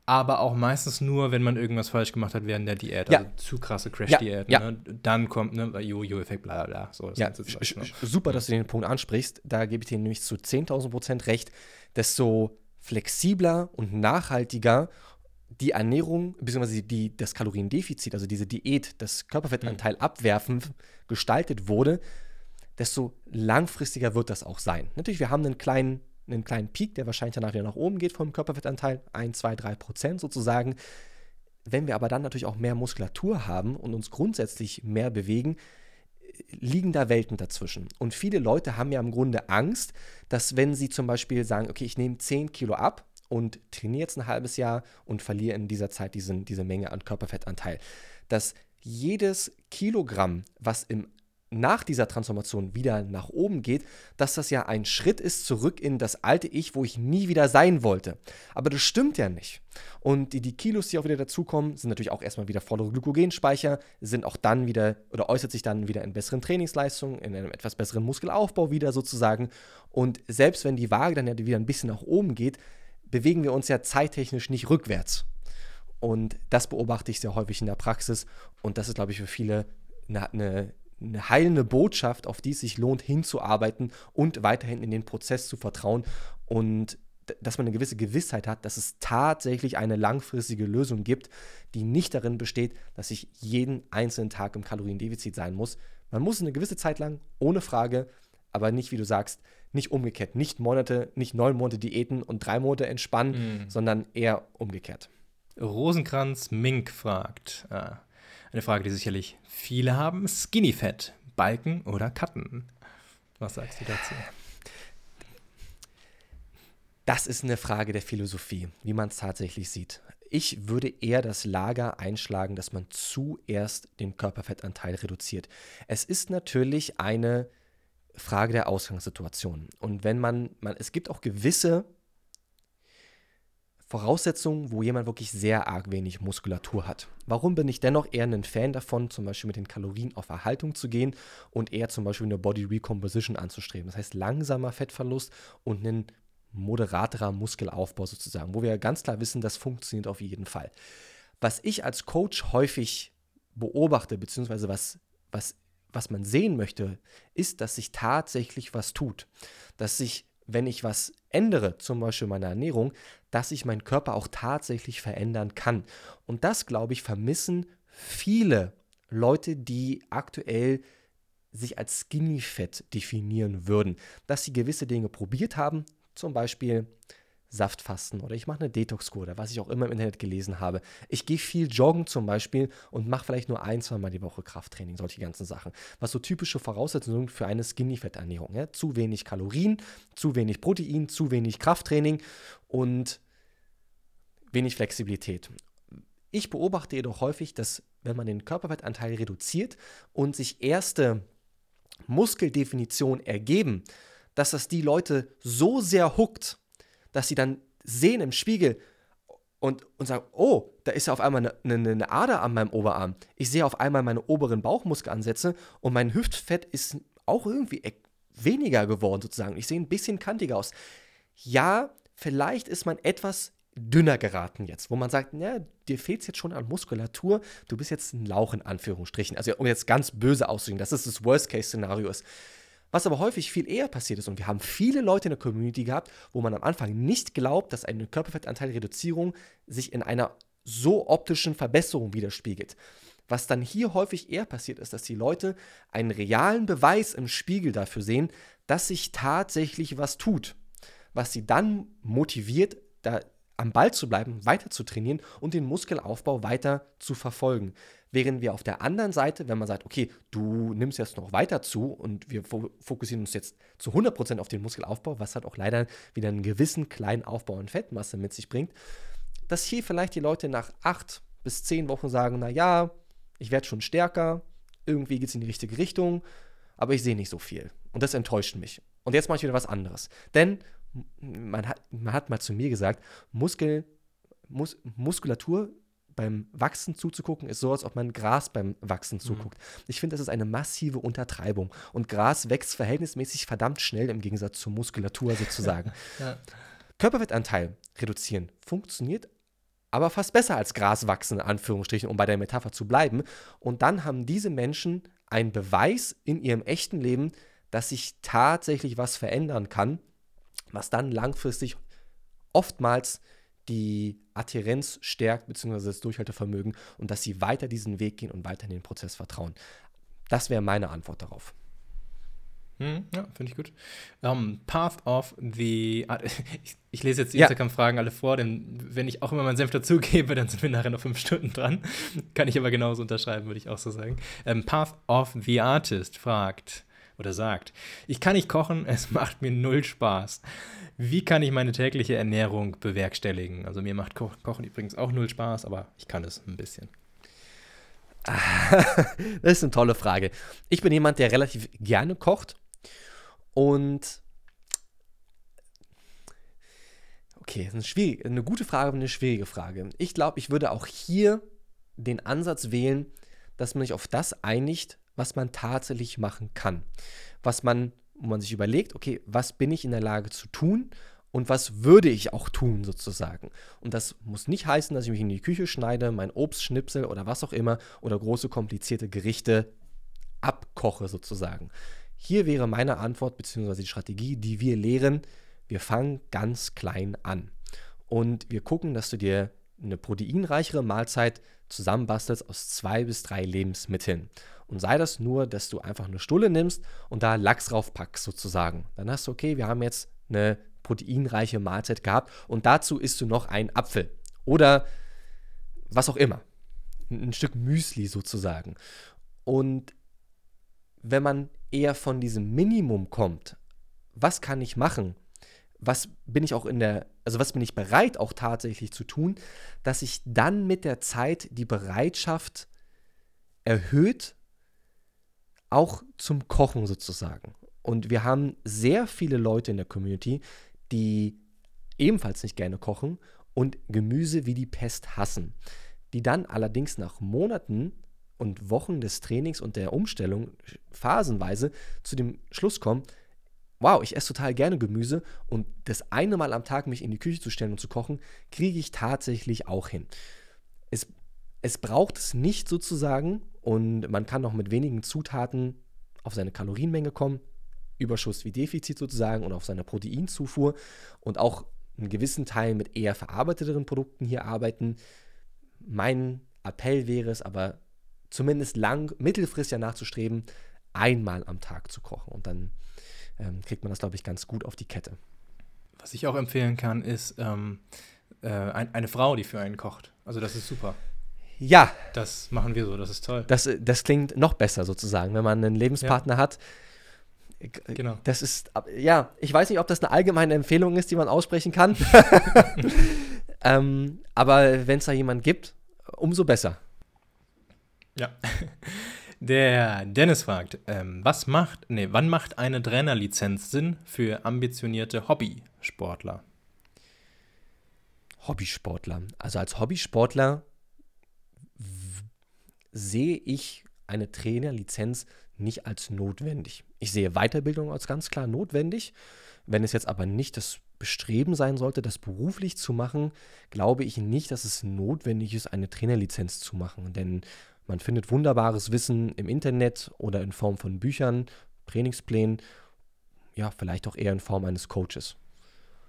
aber auch meistens nur, wenn man irgendwas falsch gemacht hat während der Diät. Ja. Also zu krasse Crash-Diäten. Ja. Ne? Dann kommt ne, Jojo-Effekt, bla bla. So, ja, Zeug, ne? super, dass du den Punkt ansprichst. Da gebe ich dir nämlich zu 10.000 Prozent recht. Desto flexibler und nachhaltiger die Ernährung bzw. Die, das Kaloriendefizit, also diese Diät, das Körperfettanteil mhm. abwerfen, gestaltet wurde, desto langfristiger wird das auch sein. Natürlich, wir haben einen kleinen, einen kleinen Peak, der wahrscheinlich danach wieder nach oben geht vom Körperfettanteil, 1, 2, 3 Prozent sozusagen. Wenn wir aber dann natürlich auch mehr Muskulatur haben und uns grundsätzlich mehr bewegen, liegen da Welten dazwischen. Und viele Leute haben ja im Grunde Angst, dass wenn sie zum Beispiel sagen, okay, ich nehme 10 Kilo ab und trainiere jetzt ein halbes Jahr und verliere in dieser Zeit diesen, diese Menge an Körperfettanteil, dass jedes Kilogramm, was im nach dieser Transformation wieder nach oben geht, dass das ja ein Schritt ist zurück in das alte Ich, wo ich nie wieder sein wollte. Aber das stimmt ja nicht. Und die, die Kilos, die auch wieder dazukommen, sind natürlich auch erstmal wieder vollere Glykogenspeicher, sind auch dann wieder oder äußert sich dann wieder in besseren Trainingsleistungen, in einem etwas besseren Muskelaufbau wieder sozusagen. Und selbst wenn die Waage dann ja wieder ein bisschen nach oben geht, bewegen wir uns ja zeittechnisch nicht rückwärts. Und das beobachte ich sehr häufig in der Praxis. Und das ist, glaube ich, für viele eine, eine eine heilende Botschaft, auf die es sich lohnt, hinzuarbeiten und weiterhin in den Prozess zu vertrauen und dass man eine gewisse Gewissheit hat, dass es tatsächlich eine langfristige Lösung gibt, die nicht darin besteht, dass ich jeden einzelnen Tag im Kaloriendefizit sein muss. Man muss eine gewisse Zeit lang, ohne Frage, aber nicht, wie du sagst, nicht umgekehrt. Nicht Monate, nicht neun Monate Diäten und drei Monate entspannen, mm. sondern eher umgekehrt. Rosenkranz Mink fragt, äh, eine Frage, die sicherlich viele haben. Skinny Fat, Balken oder Cutten? Was sagst du dazu? Das ist eine Frage der Philosophie, wie man es tatsächlich sieht. Ich würde eher das Lager einschlagen, dass man zuerst den Körperfettanteil reduziert. Es ist natürlich eine Frage der Ausgangssituation. Und wenn man, man es gibt auch gewisse Voraussetzungen, wo jemand wirklich sehr arg wenig Muskulatur hat. Warum bin ich dennoch eher ein Fan davon, zum Beispiel mit den Kalorien auf Erhaltung zu gehen und eher zum Beispiel eine Body Recomposition anzustreben? Das heißt langsamer Fettverlust und ein moderaterer Muskelaufbau sozusagen, wo wir ganz klar wissen, das funktioniert auf jeden Fall. Was ich als Coach häufig beobachte, beziehungsweise was, was, was man sehen möchte, ist, dass sich tatsächlich was tut. Dass sich wenn ich was ändere, zum Beispiel meine Ernährung, dass ich meinen Körper auch tatsächlich verändern kann. Und das, glaube ich, vermissen viele Leute, die aktuell sich als Skinny Fat definieren würden, dass sie gewisse Dinge probiert haben, zum Beispiel Saftfasten oder ich mache eine Detox-Kur oder was ich auch immer im Internet gelesen habe. Ich gehe viel joggen zum Beispiel und mache vielleicht nur ein, zwei Mal die Woche Krafttraining, solche ganzen Sachen. Was so typische Voraussetzungen für eine Skinny-Fett-Ernährung. Ja? Zu wenig Kalorien, zu wenig Protein, zu wenig Krafttraining und wenig Flexibilität. Ich beobachte jedoch häufig, dass wenn man den Körperfettanteil reduziert und sich erste Muskeldefinitionen ergeben, dass das die Leute so sehr huckt, dass sie dann sehen im Spiegel und, und sagen, oh, da ist ja auf einmal eine, eine, eine Ader an meinem Oberarm. Ich sehe auf einmal meine oberen Bauchmuskelansätze und mein Hüftfett ist auch irgendwie e-, weniger geworden sozusagen. Ich sehe ein bisschen kantiger aus. Ja, vielleicht ist man etwas dünner geraten jetzt, wo man sagt, ja, dir fehlt es jetzt schon an Muskulatur, du bist jetzt ein Lauch in Anführungsstrichen. Also um jetzt ganz böse auszudrücken, dass es das Worst-Case-Szenario ist. Was aber häufig viel eher passiert ist, und wir haben viele Leute in der Community gehabt, wo man am Anfang nicht glaubt, dass eine Körperfettanteilreduzierung sich in einer so optischen Verbesserung widerspiegelt. Was dann hier häufig eher passiert ist, dass die Leute einen realen Beweis im Spiegel dafür sehen, dass sich tatsächlich was tut, was sie dann motiviert, da am Ball zu bleiben, weiter zu trainieren und den Muskelaufbau weiter zu verfolgen. Während wir auf der anderen Seite, wenn man sagt, okay, du nimmst jetzt noch weiter zu und wir fokussieren uns jetzt zu 100% auf den Muskelaufbau, was halt auch leider wieder einen gewissen kleinen Aufbau an Fettmasse mit sich bringt, dass hier vielleicht die Leute nach acht bis zehn Wochen sagen, na ja, ich werde schon stärker, irgendwie geht es in die richtige Richtung, aber ich sehe nicht so viel. Und das enttäuscht mich. Und jetzt mache ich wieder was anderes. Denn man hat, man hat mal zu mir gesagt, Muskel, Mus, Muskulatur beim Wachsen zuzugucken, ist so, als ob man Gras beim Wachsen mhm. zuguckt. Mhm. Ich finde, das ist eine massive Untertreibung. Und Gras wächst verhältnismäßig verdammt schnell im Gegensatz zur Muskulatur sozusagen. ja. Körperfettanteil reduzieren funktioniert aber fast besser als Gras wachsen, in Anführungsstrichen, um bei der Metapher zu bleiben. Und dann haben diese Menschen einen Beweis in ihrem echten Leben, dass sich tatsächlich was verändern kann, was dann langfristig oftmals die Adherenz stärkt, beziehungsweise das Durchhaltevermögen und dass sie weiter diesen Weg gehen und weiter in den Prozess vertrauen. Das wäre meine Antwort darauf. Hm, ja, finde ich gut. Um, ähm, Path of the. Ich, ich lese jetzt die Ja. Instagram-Fragen alle vor, denn wenn ich auch immer meinen Senf dazugebe, dann sind wir nachher noch fünf Stunden dran. Kann ich aber genauso unterschreiben, würde ich auch so sagen. Ähm, Path of the Artist fragt oder sagt: Ich kann nicht kochen, es macht mir null Spaß. Wie kann ich meine tägliche Ernährung bewerkstelligen? Also, mir macht Ko Kochen übrigens auch null Spaß, aber ich kann es ein bisschen. Das ist eine tolle Frage. Ich bin jemand, der relativ gerne kocht und okay, das ist eine, eine gute Frage, aber eine schwierige Frage. Ich glaube, ich würde auch hier den Ansatz wählen, dass man sich auf das einigt, was man tatsächlich machen kann. Was man, wo man sich überlegt, okay, was bin ich in der Lage zu tun und was würde ich auch tun sozusagen. Und das muss nicht heißen, dass ich mich in die Küche schneide, mein Obst schnipsel oder was auch immer oder große komplizierte Gerichte abkoche sozusagen. Hier wäre meine Antwort bzw. die Strategie, die wir lehren, wir fangen ganz klein an. Und wir gucken, dass du dir eine proteinreichere Mahlzeit zusammenbastelst aus zwei bis drei Lebensmitteln. Und sei das nur, dass du einfach eine Stulle nimmst und da Lachs drauf packst sozusagen. Dann hast du, okay, wir haben jetzt eine proteinreiche Mahlzeit gehabt und dazu isst du noch einen Apfel oder was auch immer. Ein Stück Müsli sozusagen. Und wenn man eher von diesem Minimum kommt, was kann ich machen? Was bin ich auch in der, also was bin ich bereit auch tatsächlich zu tun, dass ich dann mit der Zeit die Bereitschaft erhöht, auch zum Kochen sozusagen. Und wir haben sehr viele Leute in der Community, die ebenfalls nicht gerne kochen und Gemüse wie die Pest hassen, die dann allerdings nach Monaten und Wochen des Trainings und der Umstellung phasenweise zu dem Schluss kommen, wow, ich esse total gerne Gemüse und das eine Mal am Tag mich in die Küche zu stellen und zu kochen, kriege ich tatsächlich auch hin. Es, es braucht es nicht sozusagen und man kann auch mit wenigen Zutaten auf seine Kalorienmenge kommen, Überschuss wie Defizit sozusagen und auf seine Proteinzufuhr und auch einen gewissen Teil mit eher verarbeiteteren Produkten hier arbeiten. Mein Appell wäre es aber zumindest lang, mittelfristig ja nachzustreben, einmal am Tag zu kochen. Und dann ähm, kriegt man das, glaube ich, ganz gut auf die Kette. Was ich auch empfehlen kann, ist ähm, äh, ein, eine Frau, die für einen kocht. Also das ist super. Ja, Das machen wir so, das ist toll. das, das klingt noch besser sozusagen, wenn man einen Lebenspartner hat. Genau. Das ist, ja, ich weiß nicht, ob das eine allgemeine Empfehlung ist, die man aussprechen kann. ähm, aber wenn es da jemanden gibt, umso besser. Ja. Der Dennis fragt, ähm, was macht, nee, wann macht eine Trainerlizenz Sinn für ambitionierte Hobbysportler? Hobbysportler. Also als Hobbysportler sehe ich eine Trainerlizenz nicht als notwendig. Ich sehe Weiterbildung als ganz klar notwendig. Wenn es jetzt aber nicht das Bestreben sein sollte, das beruflich zu machen, glaube ich nicht, dass es notwendig ist, eine Trainerlizenz zu machen. Denn man findet wunderbares Wissen im Internet oder in Form von Büchern, Trainingsplänen, ja, vielleicht auch eher in Form eines Coaches.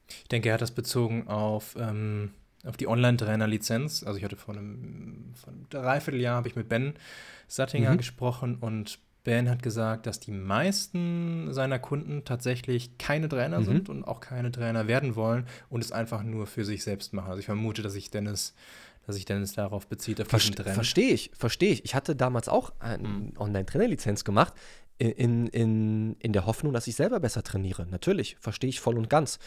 Ich denke, er hat das bezogen auf, ähm, auf die Online-Trainer-Lizenz. Also ich hatte vor einem, vor einem Dreivierteljahr habe ich mit Ben Sattinger Mhm. gesprochen und Ben hat gesagt, dass die meisten seiner Kunden tatsächlich keine Trainer Mhm. sind und auch keine Trainer werden wollen und es einfach nur für sich selbst machen. Also ich vermute, dass sich Dennis, dass sich Dennis darauf bezieht, auf Verste Trend. Verstehe ich, verstehe ich. Ich hatte damals auch eine Mhm. Online-Trainerlizenz gemacht, in, in, in der Hoffnung, dass ich selber besser trainiere. Natürlich, verstehe ich voll und ganz.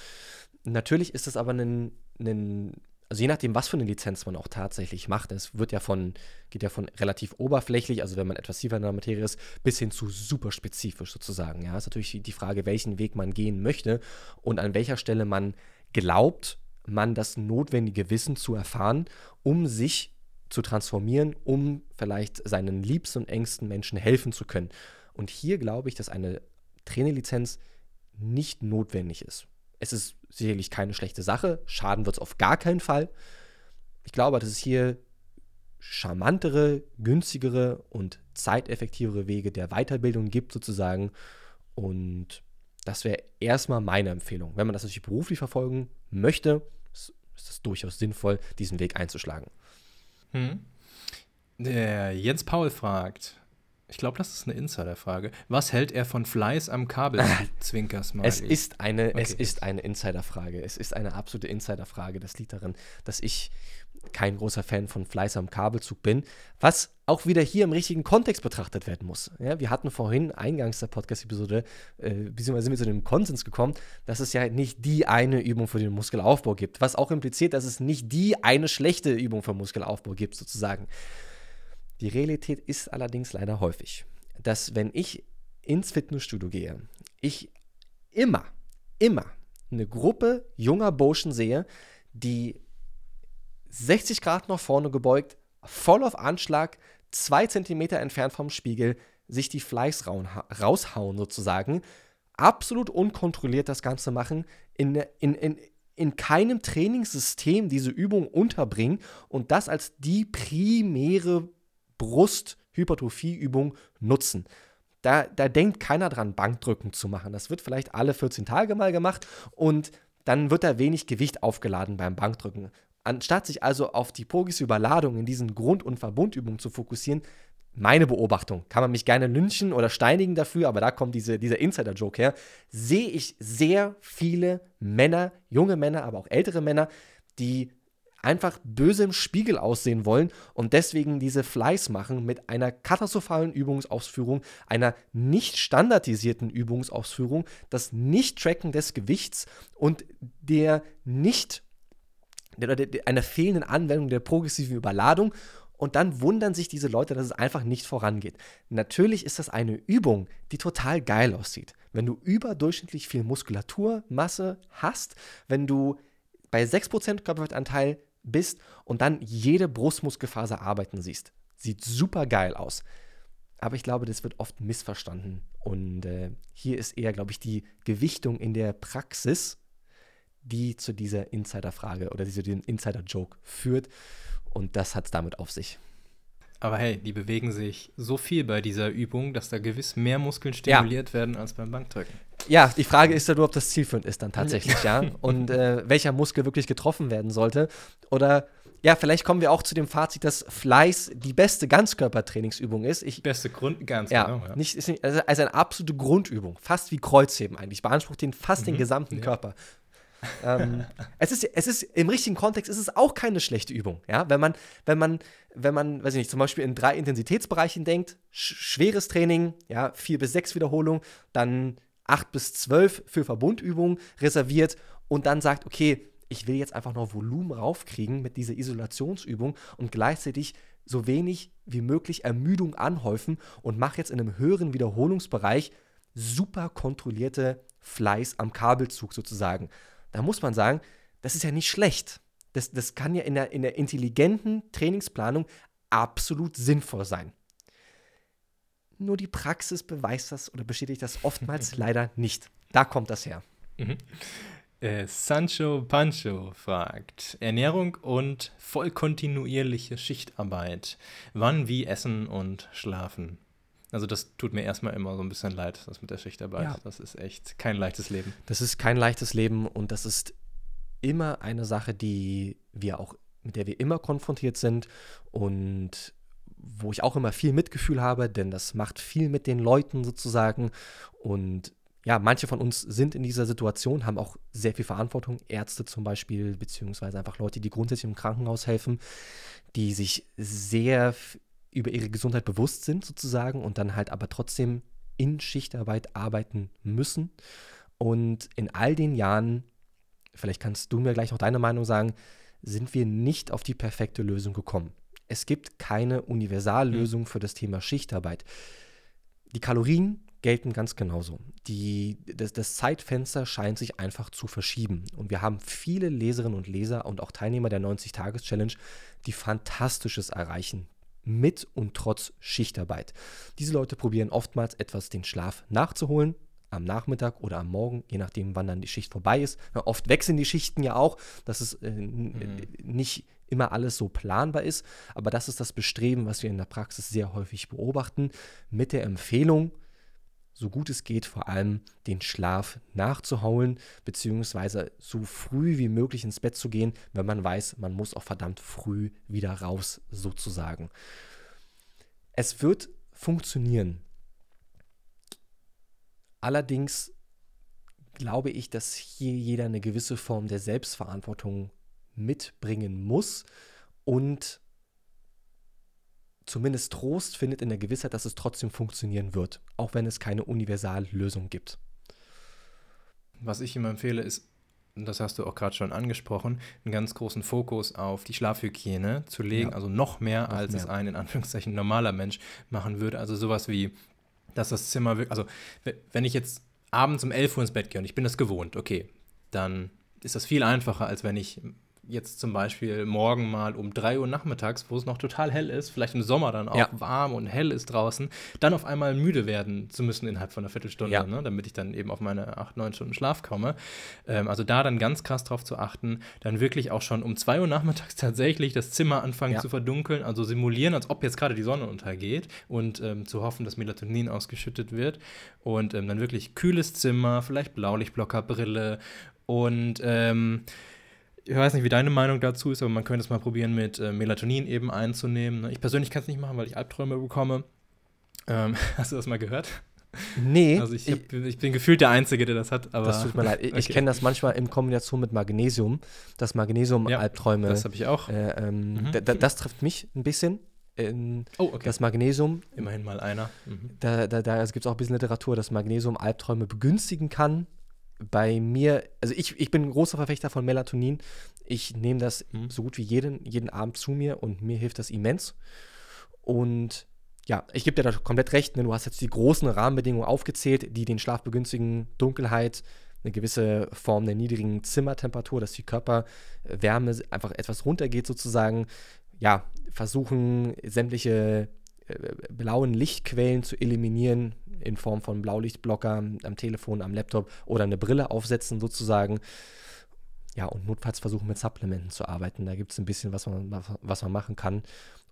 Natürlich ist es aber ein, ein also je nachdem, was für eine Lizenz man auch tatsächlich macht, es wird ja von, geht ja von relativ oberflächlich, also wenn man etwas tiefer in der Materie ist, bis hin zu super spezifisch sozusagen. Ja, ist natürlich die Frage, welchen Weg man gehen möchte und an welcher Stelle man glaubt, man das notwendige Wissen zu erfahren, um sich zu transformieren, um vielleicht seinen liebsten und engsten Menschen helfen zu können. Und hier glaube ich, dass eine Trainerlizenz nicht notwendig ist. Es ist sicherlich keine schlechte Sache, schaden wird es auf gar keinen Fall. Ich glaube, dass es hier charmantere, günstigere und zeiteffektivere Wege der Weiterbildung gibt, sozusagen. Und das wäre erstmal meine Empfehlung. Wenn man das natürlich beruflich verfolgen möchte, ist, es durchaus sinnvoll, diesen Weg einzuschlagen. Hm. Der Jens Paul fragt, ich glaube, das ist eine Insiderfrage. Was hält er von Fleiß am Kabel? Zwinkers mal. Es ist eine, okay. es ist eine Insiderfrage. Es ist eine absolute Insiderfrage. Das liegt darin, dass ich kein großer Fan von Fleiß am Kabelzug bin, was auch wieder hier im richtigen Kontext betrachtet werden muss. Ja, wir hatten vorhin eingangs der Podcast-Episode, äh, beziehungsweise sind wir zu dem Konsens gekommen, dass es ja nicht die eine Übung für den Muskelaufbau gibt, was auch impliziert, dass es nicht die eine schlechte Übung für Muskelaufbau gibt, sozusagen. Die Realität ist allerdings leider häufig, dass wenn ich ins Fitnessstudio gehe, ich immer, immer eine Gruppe junger Burschen sehe, die 60 Grad nach vorne gebeugt, voll auf Anschlag, zwei Zentimeter entfernt vom Spiegel, sich die Fleiß raushauen sozusagen, absolut unkontrolliert das Ganze machen, in, in, in, in keinem Trainingssystem diese Übung unterbringen und das als die primäre Brusthypertrophieübung nutzen. Da, da denkt keiner dran, Bankdrücken zu machen. Das wird vielleicht alle 14 Tage mal gemacht und dann wird da wenig Gewicht aufgeladen beim Bankdrücken. Anstatt sich also auf die progressive Überladung in diesen Grund- und Verbundübungen zu fokussieren, meine Beobachtung, kann man mich gerne lynchen oder steinigen dafür, aber da kommt diese, dieser Insider-Joke her, sehe ich sehr viele Männer, junge Männer, aber auch ältere Männer, die einfach böse im Spiegel aussehen wollen und deswegen diese Fleiß machen mit einer katastrophalen Übungsausführung, einer nicht standardisierten Übungsausführung, das Nicht-Tracken des Gewichts und der nicht der, der, einer fehlenden Anwendung der progressiven Überladung und dann wundern sich diese Leute, dass es einfach nicht vorangeht. Natürlich ist das eine Übung, die total geil aussieht. Wenn du überdurchschnittlich viel Muskulaturmasse hast, wenn du bei 6% Körperfettanteil bist und dann jede Brustmuskelfaser arbeiten siehst. Sieht super geil aus. Aber ich glaube, das wird oft missverstanden. Und äh, hier ist eher, glaube ich, die Gewichtung in der Praxis, die zu dieser Insider-Frage oder zu diesem Insider-Joke führt. Und das hat es damit auf sich. Aber hey, die bewegen sich so viel bei dieser Übung, dass da gewiss mehr Muskeln stimuliert ja. werden als beim Bankdrücken. Ja, die Frage ist ja nur, ob das zielführend ist dann tatsächlich, ja. Und äh, welcher Muskel wirklich getroffen werden sollte. Oder ja, vielleicht kommen wir auch zu dem Fazit, dass Fleiß die beste Ganzkörpertrainingsübung ist. Ich, beste Grund, ganz ja, genau. Ja. Nicht, ist nicht, also, eine absolute Grundübung, fast wie Kreuzheben eigentlich. Beansprucht den fast mhm. den gesamten ja. Körper ähm, es, ist, es ist im richtigen Kontext ist es auch keine schlechte Übung. Ja? Wenn man, wenn man, wenn man, weiß ich nicht, zum Beispiel in drei Intensitätsbereichen denkt, sch schweres Training, ja, vier bis sechs Wiederholungen, dann acht bis zwölf für Verbundübungen reserviert und dann sagt, okay, ich will jetzt einfach noch Volumen raufkriegen mit dieser Isolationsübung und gleichzeitig so wenig wie möglich Ermüdung anhäufen und mache jetzt in einem höheren Wiederholungsbereich super kontrollierte Fleiß am Kabelzug sozusagen da muss man sagen, das ist ja nicht schlecht. Das, das kann ja in der, in der intelligenten Trainingsplanung absolut sinnvoll sein. Nur die Praxis beweist das oder bestätigt das oftmals leider nicht. Da kommt das her. Mhm. Äh, Sancho Pancho fragt: Ernährung und vollkontinuierliche Schichtarbeit. Wann, wie essen und schlafen? Also das tut mir erstmal immer so ein bisschen leid, das mit der Schichtarbeit. Ja. Das ist echt kein leichtes Leben. Das ist kein leichtes Leben und das ist immer eine Sache, die wir auch, mit der wir immer konfrontiert sind und wo ich auch immer viel Mitgefühl habe, denn das macht viel mit den Leuten sozusagen. Und ja, manche von uns sind in dieser Situation, haben auch sehr viel Verantwortung, Ärzte zum Beispiel, beziehungsweise einfach Leute, die grundsätzlich im Krankenhaus helfen, die sich sehr über ihre Gesundheit bewusst sind sozusagen und dann halt aber trotzdem in Schichtarbeit arbeiten müssen. Und in all den Jahren, vielleicht kannst du mir gleich noch deine Meinung sagen, sind wir nicht auf die perfekte Lösung gekommen. Es gibt keine Universallösung für das Thema Schichtarbeit. Die Kalorien gelten ganz genauso. Die, das, das, Zeitfenster scheint sich einfach zu verschieben. Und wir haben viele Leserinnen und Leser und auch Teilnehmer der 90-Tages-Challenge, die Fantastisches erreichen, mit und trotz Schichtarbeit. Diese Leute probieren oftmals etwas den Schlaf nachzuholen, am Nachmittag oder am Morgen, je nachdem, wann dann die Schicht vorbei ist. Oft wechseln die Schichten ja auch, dass es äh, mhm. nicht immer alles so planbar ist, aber das ist das Bestreben, was wir in der Praxis sehr häufig beobachten, mit der Empfehlung, so gut es geht, vor allem den Schlaf nachzuholen, beziehungsweise so früh wie möglich ins Bett zu gehen, wenn man weiß, man muss auch verdammt früh wieder raus, sozusagen. Es wird funktionieren. Allerdings glaube ich, dass hier jeder eine gewisse Form der Selbstverantwortung mitbringen muss und zumindest Trost findet in der Gewissheit, dass es trotzdem funktionieren wird, auch wenn es keine Universallösung gibt. Was ich ihm empfehle, ist, das hast du auch gerade schon angesprochen, einen ganz großen Fokus auf die Schlafhygiene zu legen, ja. also noch mehr, noch als mehr. es ein in Anführungszeichen normaler Mensch machen würde. Also sowas wie, dass das Zimmer wirklich, also wenn ich jetzt abends um 11 Uhr ins Bett gehe und ich bin das gewohnt, okay, dann ist das viel einfacher, als wenn ich jetzt zum Beispiel morgen mal um 3 Uhr nachmittags, wo es noch total hell ist, vielleicht im Sommer dann auch ja. warm und hell ist draußen, dann auf einmal müde werden zu müssen innerhalb von einer Viertelstunde, ja. ne, damit ich dann eben auf meine 8, 9 Stunden Schlaf komme. Ähm, also da dann ganz krass drauf zu achten, dann wirklich auch schon um 2 Uhr nachmittags tatsächlich das Zimmer anfangen ja. zu verdunkeln, also simulieren, als ob jetzt gerade die Sonne untergeht und ähm, zu hoffen, dass Melatonin ausgeschüttet wird und ähm, dann wirklich kühles Zimmer, vielleicht Blaulichtblockerbrille und ähm, ich weiß nicht, wie deine Meinung dazu ist, aber man könnte es mal probieren, mit äh, Melatonin eben einzunehmen. Ne? Ich persönlich kann es nicht machen, weil ich Albträume bekomme. Ähm, hast du das mal gehört? Nee. Also ich, hab, ich, bin gefühlt der Einzige, der das hat. Aber das tut mir leid. Ich, okay. ich kenne das manchmal in Kombination mit Magnesium, dass Magnesium-Albträume. Ja, das habe ich auch. Äh, ähm, mhm. das trifft mich ein bisschen. In, oh, okay. Das Magnesium. Immerhin mal einer. Mhm. Da, da, da gibt es auch ein bisschen Literatur, dass Magnesium Albträume begünstigen kann bei mir, also ich, ich bin ein großer Verfechter von Melatonin. Ich nehme das mhm. so gut wie jeden, jeden Abend zu mir und mir hilft das immens. Und ja, ich gebe dir da komplett recht. Ne? Du hast jetzt die großen Rahmenbedingungen aufgezählt, die den Schlaf begünstigen. Dunkelheit, eine gewisse Form der niedrigen Zimmertemperatur, dass die Körperwärme einfach etwas runtergeht sozusagen. Ja, versuchen sämtliche äh, blauen Lichtquellen zu eliminieren, in Form von Blaulichtblocker am Telefon, am Laptop oder eine Brille aufsetzen sozusagen. Ja, und notfalls versuchen mit Supplementen zu arbeiten. Da gibt es ein bisschen, was man, was man machen kann.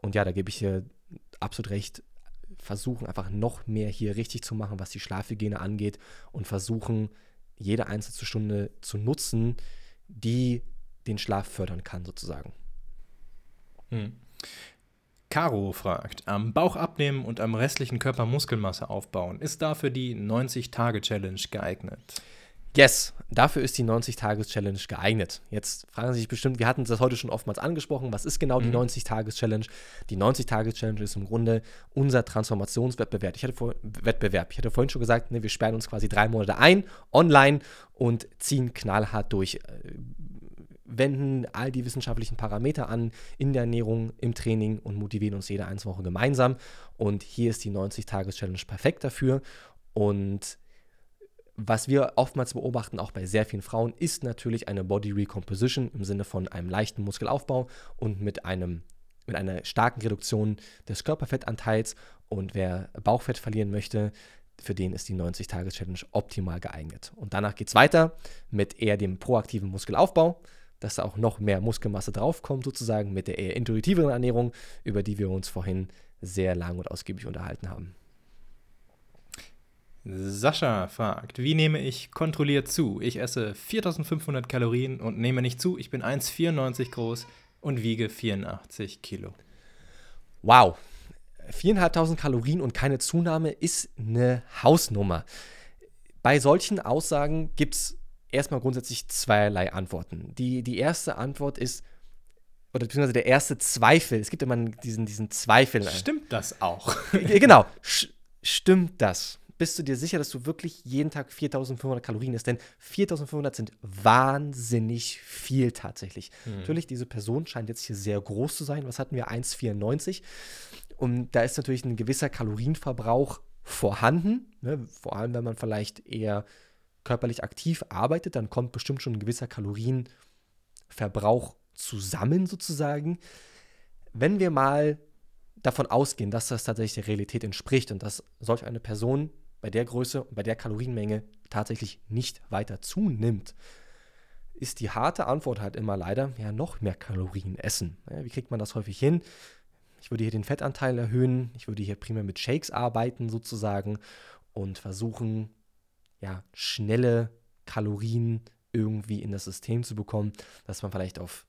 Und ja, da gebe ich dir absolut recht. Versuchen einfach noch mehr hier richtig zu machen, was die Schlafhygiene angeht und versuchen, jede einzelne Stunde zu nutzen, die den Schlaf fördern kann, sozusagen. Hm. Caro fragt, am Bauch abnehmen und am restlichen Körper Muskelmasse aufbauen, ist dafür die 90-Tage-Challenge geeignet? Yes, dafür ist die 90-Tages-Challenge geeignet. Jetzt fragen Sie sich bestimmt, wir hatten das heute schon oftmals angesprochen, was ist genau die 90-Tages-Challenge? Mhm. Die 90-Tages-Challenge ist im Grunde unser Transformationswettbewerb. Ich hatte, vor, Wettbewerb. Ich hatte vorhin schon gesagt, ne, wir sperren uns quasi drei Monate ein, online und ziehen knallhart durch äh, wenden all die wissenschaftlichen Parameter an in der Ernährung, im Training und motivieren uns jede einzelne Woche gemeinsam. Und hier ist die 90-Tages-Challenge perfekt dafür. Und was wir oftmals beobachten, auch bei sehr vielen Frauen, ist natürlich eine Body Recomposition im Sinne von einem leichten Muskelaufbau und mit einem mit einer starken Reduktion des Körperfettanteils. Und wer Bauchfett verlieren möchte, für den ist die 90-Tages-Challenge optimal geeignet. Und danach geht es weiter mit eher dem proaktiven Muskelaufbau dass da auch noch mehr Muskelmasse draufkommt, sozusagen mit der eher intuitiveren Ernährung, über die wir uns vorhin sehr lang und ausgiebig unterhalten haben. Sascha fragt, wie nehme ich kontrolliert zu? Ich esse 4500 Kalorien und nehme nicht zu. Ich bin 1,94 groß und wiege 84 Kilo. Wow, 4.500 Kalorien und keine Zunahme ist eine Hausnummer. Bei solchen Aussagen gibt es erstmal grundsätzlich zweierlei Antworten. Die, die erste Antwort ist, oder beziehungsweise der erste Zweifel, es gibt immer diesen, diesen Zweifel. Stimmt das auch? genau, stimmt das? Bist du dir sicher, dass du wirklich jeden Tag 4500 Kalorien isst? Denn 4500 sind wahnsinnig viel tatsächlich. Mhm. Natürlich, diese Person scheint jetzt hier sehr groß zu sein. Was hatten wir? 1,94. Und da ist natürlich ein gewisser Kalorienverbrauch vorhanden. Ne? Vor allem, wenn man vielleicht eher körperlich aktiv arbeitet, dann kommt bestimmt schon ein gewisser Kalorienverbrauch zusammen sozusagen. Wenn wir mal davon ausgehen, dass das tatsächlich der Realität entspricht und dass solch eine Person bei der Größe und bei der Kalorienmenge tatsächlich nicht weiter zunimmt, ist die harte Antwort halt immer leider, ja, noch mehr Kalorien essen. Ja, wie kriegt man das häufig hin? Ich würde hier den Fettanteil erhöhen, ich würde hier primär mit Shakes arbeiten sozusagen und versuchen, ja, schnelle Kalorien irgendwie in das System zu bekommen, dass man vielleicht auf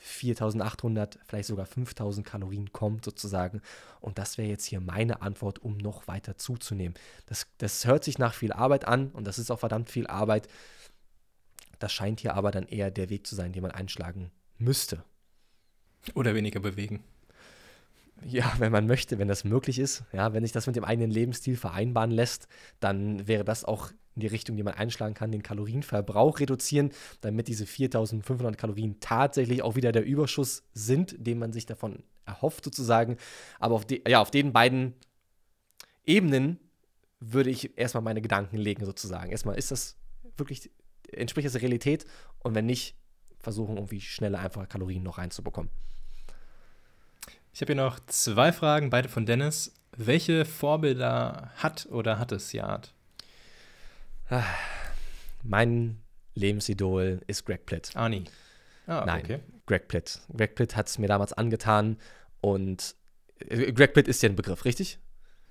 4800, vielleicht sogar 5000 Kalorien kommt sozusagen. Und das wäre jetzt hier meine Antwort, um noch weiter zuzunehmen. Das, das hört sich nach viel Arbeit an und das ist auch verdammt viel Arbeit. Das scheint hier aber dann eher der Weg zu sein, den man einschlagen müsste. Oder weniger bewegen. Ja, wenn man möchte, wenn das möglich ist, ja, wenn sich das mit dem eigenen Lebensstil vereinbaren lässt, dann wäre das auch in die Richtung, die man einschlagen kann, den Kalorienverbrauch reduzieren, damit diese 4500 Kalorien tatsächlich auch wieder der Überschuss sind, den man sich davon erhofft sozusagen. Aber auf, de, ja, auf den beiden Ebenen würde ich erstmal meine Gedanken legen sozusagen. Erstmal, ist das wirklich, entspricht das der Realität? Und wenn nicht, versuchen irgendwie schneller einfache Kalorien noch reinzubekommen. Ich habe hier noch zwei Fragen, beide von Dennis. Welche Vorbilder hat oder hat es Yard? Mein Lebensidol ist Greg Plitt. Arnie. Ah, Nein, okay. Greg Plitt. Greg Plitt hat es mir damals angetan und äh, Greg Plitt ist ja ein Begriff, richtig?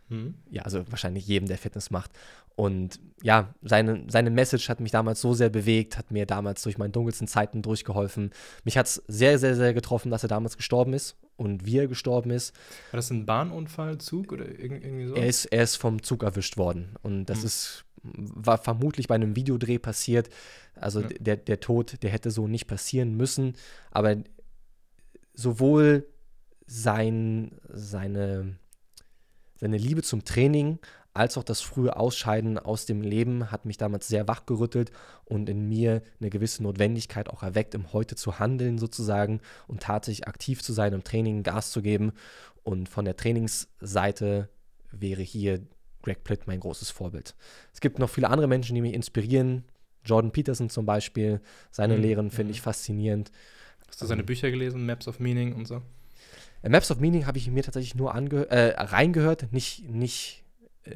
Mhm. Ja, also wahrscheinlich jedem, der Fitness macht. Und ja, seine, seine Message hat mich damals so sehr bewegt, hat mir damals durch meine dunkelsten Zeiten durchgeholfen. Mich hat es sehr, sehr, sehr getroffen, dass er damals gestorben ist und wie er gestorben ist. War das ein Bahnunfall, Zug oder irgendwie so? Er ist, er ist vom Zug erwischt worden. Und das mhm. ist, war vermutlich bei einem Videodreh passiert. Also ja. der, der Tod, der hätte so nicht passieren müssen. Aber sowohl sein, seine seine Liebe zum Training als auch das frühe Ausscheiden aus dem Leben hat mich damals sehr wachgerüttelt und in mir eine gewisse Notwendigkeit auch erweckt, im Heute zu handeln sozusagen und tatsächlich aktiv zu sein, im Training Gas zu geben. Und von der Trainingsseite wäre hier Greg Plitt mein großes Vorbild. Es gibt noch viele andere Menschen, die mich inspirieren. Jordan Peterson zum Beispiel, seine mhm. Lehren finde ich faszinierend. Hast du seine ähm, Bücher gelesen, Maps of Meaning und so? Äh, Maps of Meaning habe ich mir tatsächlich nur äh, reingehört, nicht, nicht,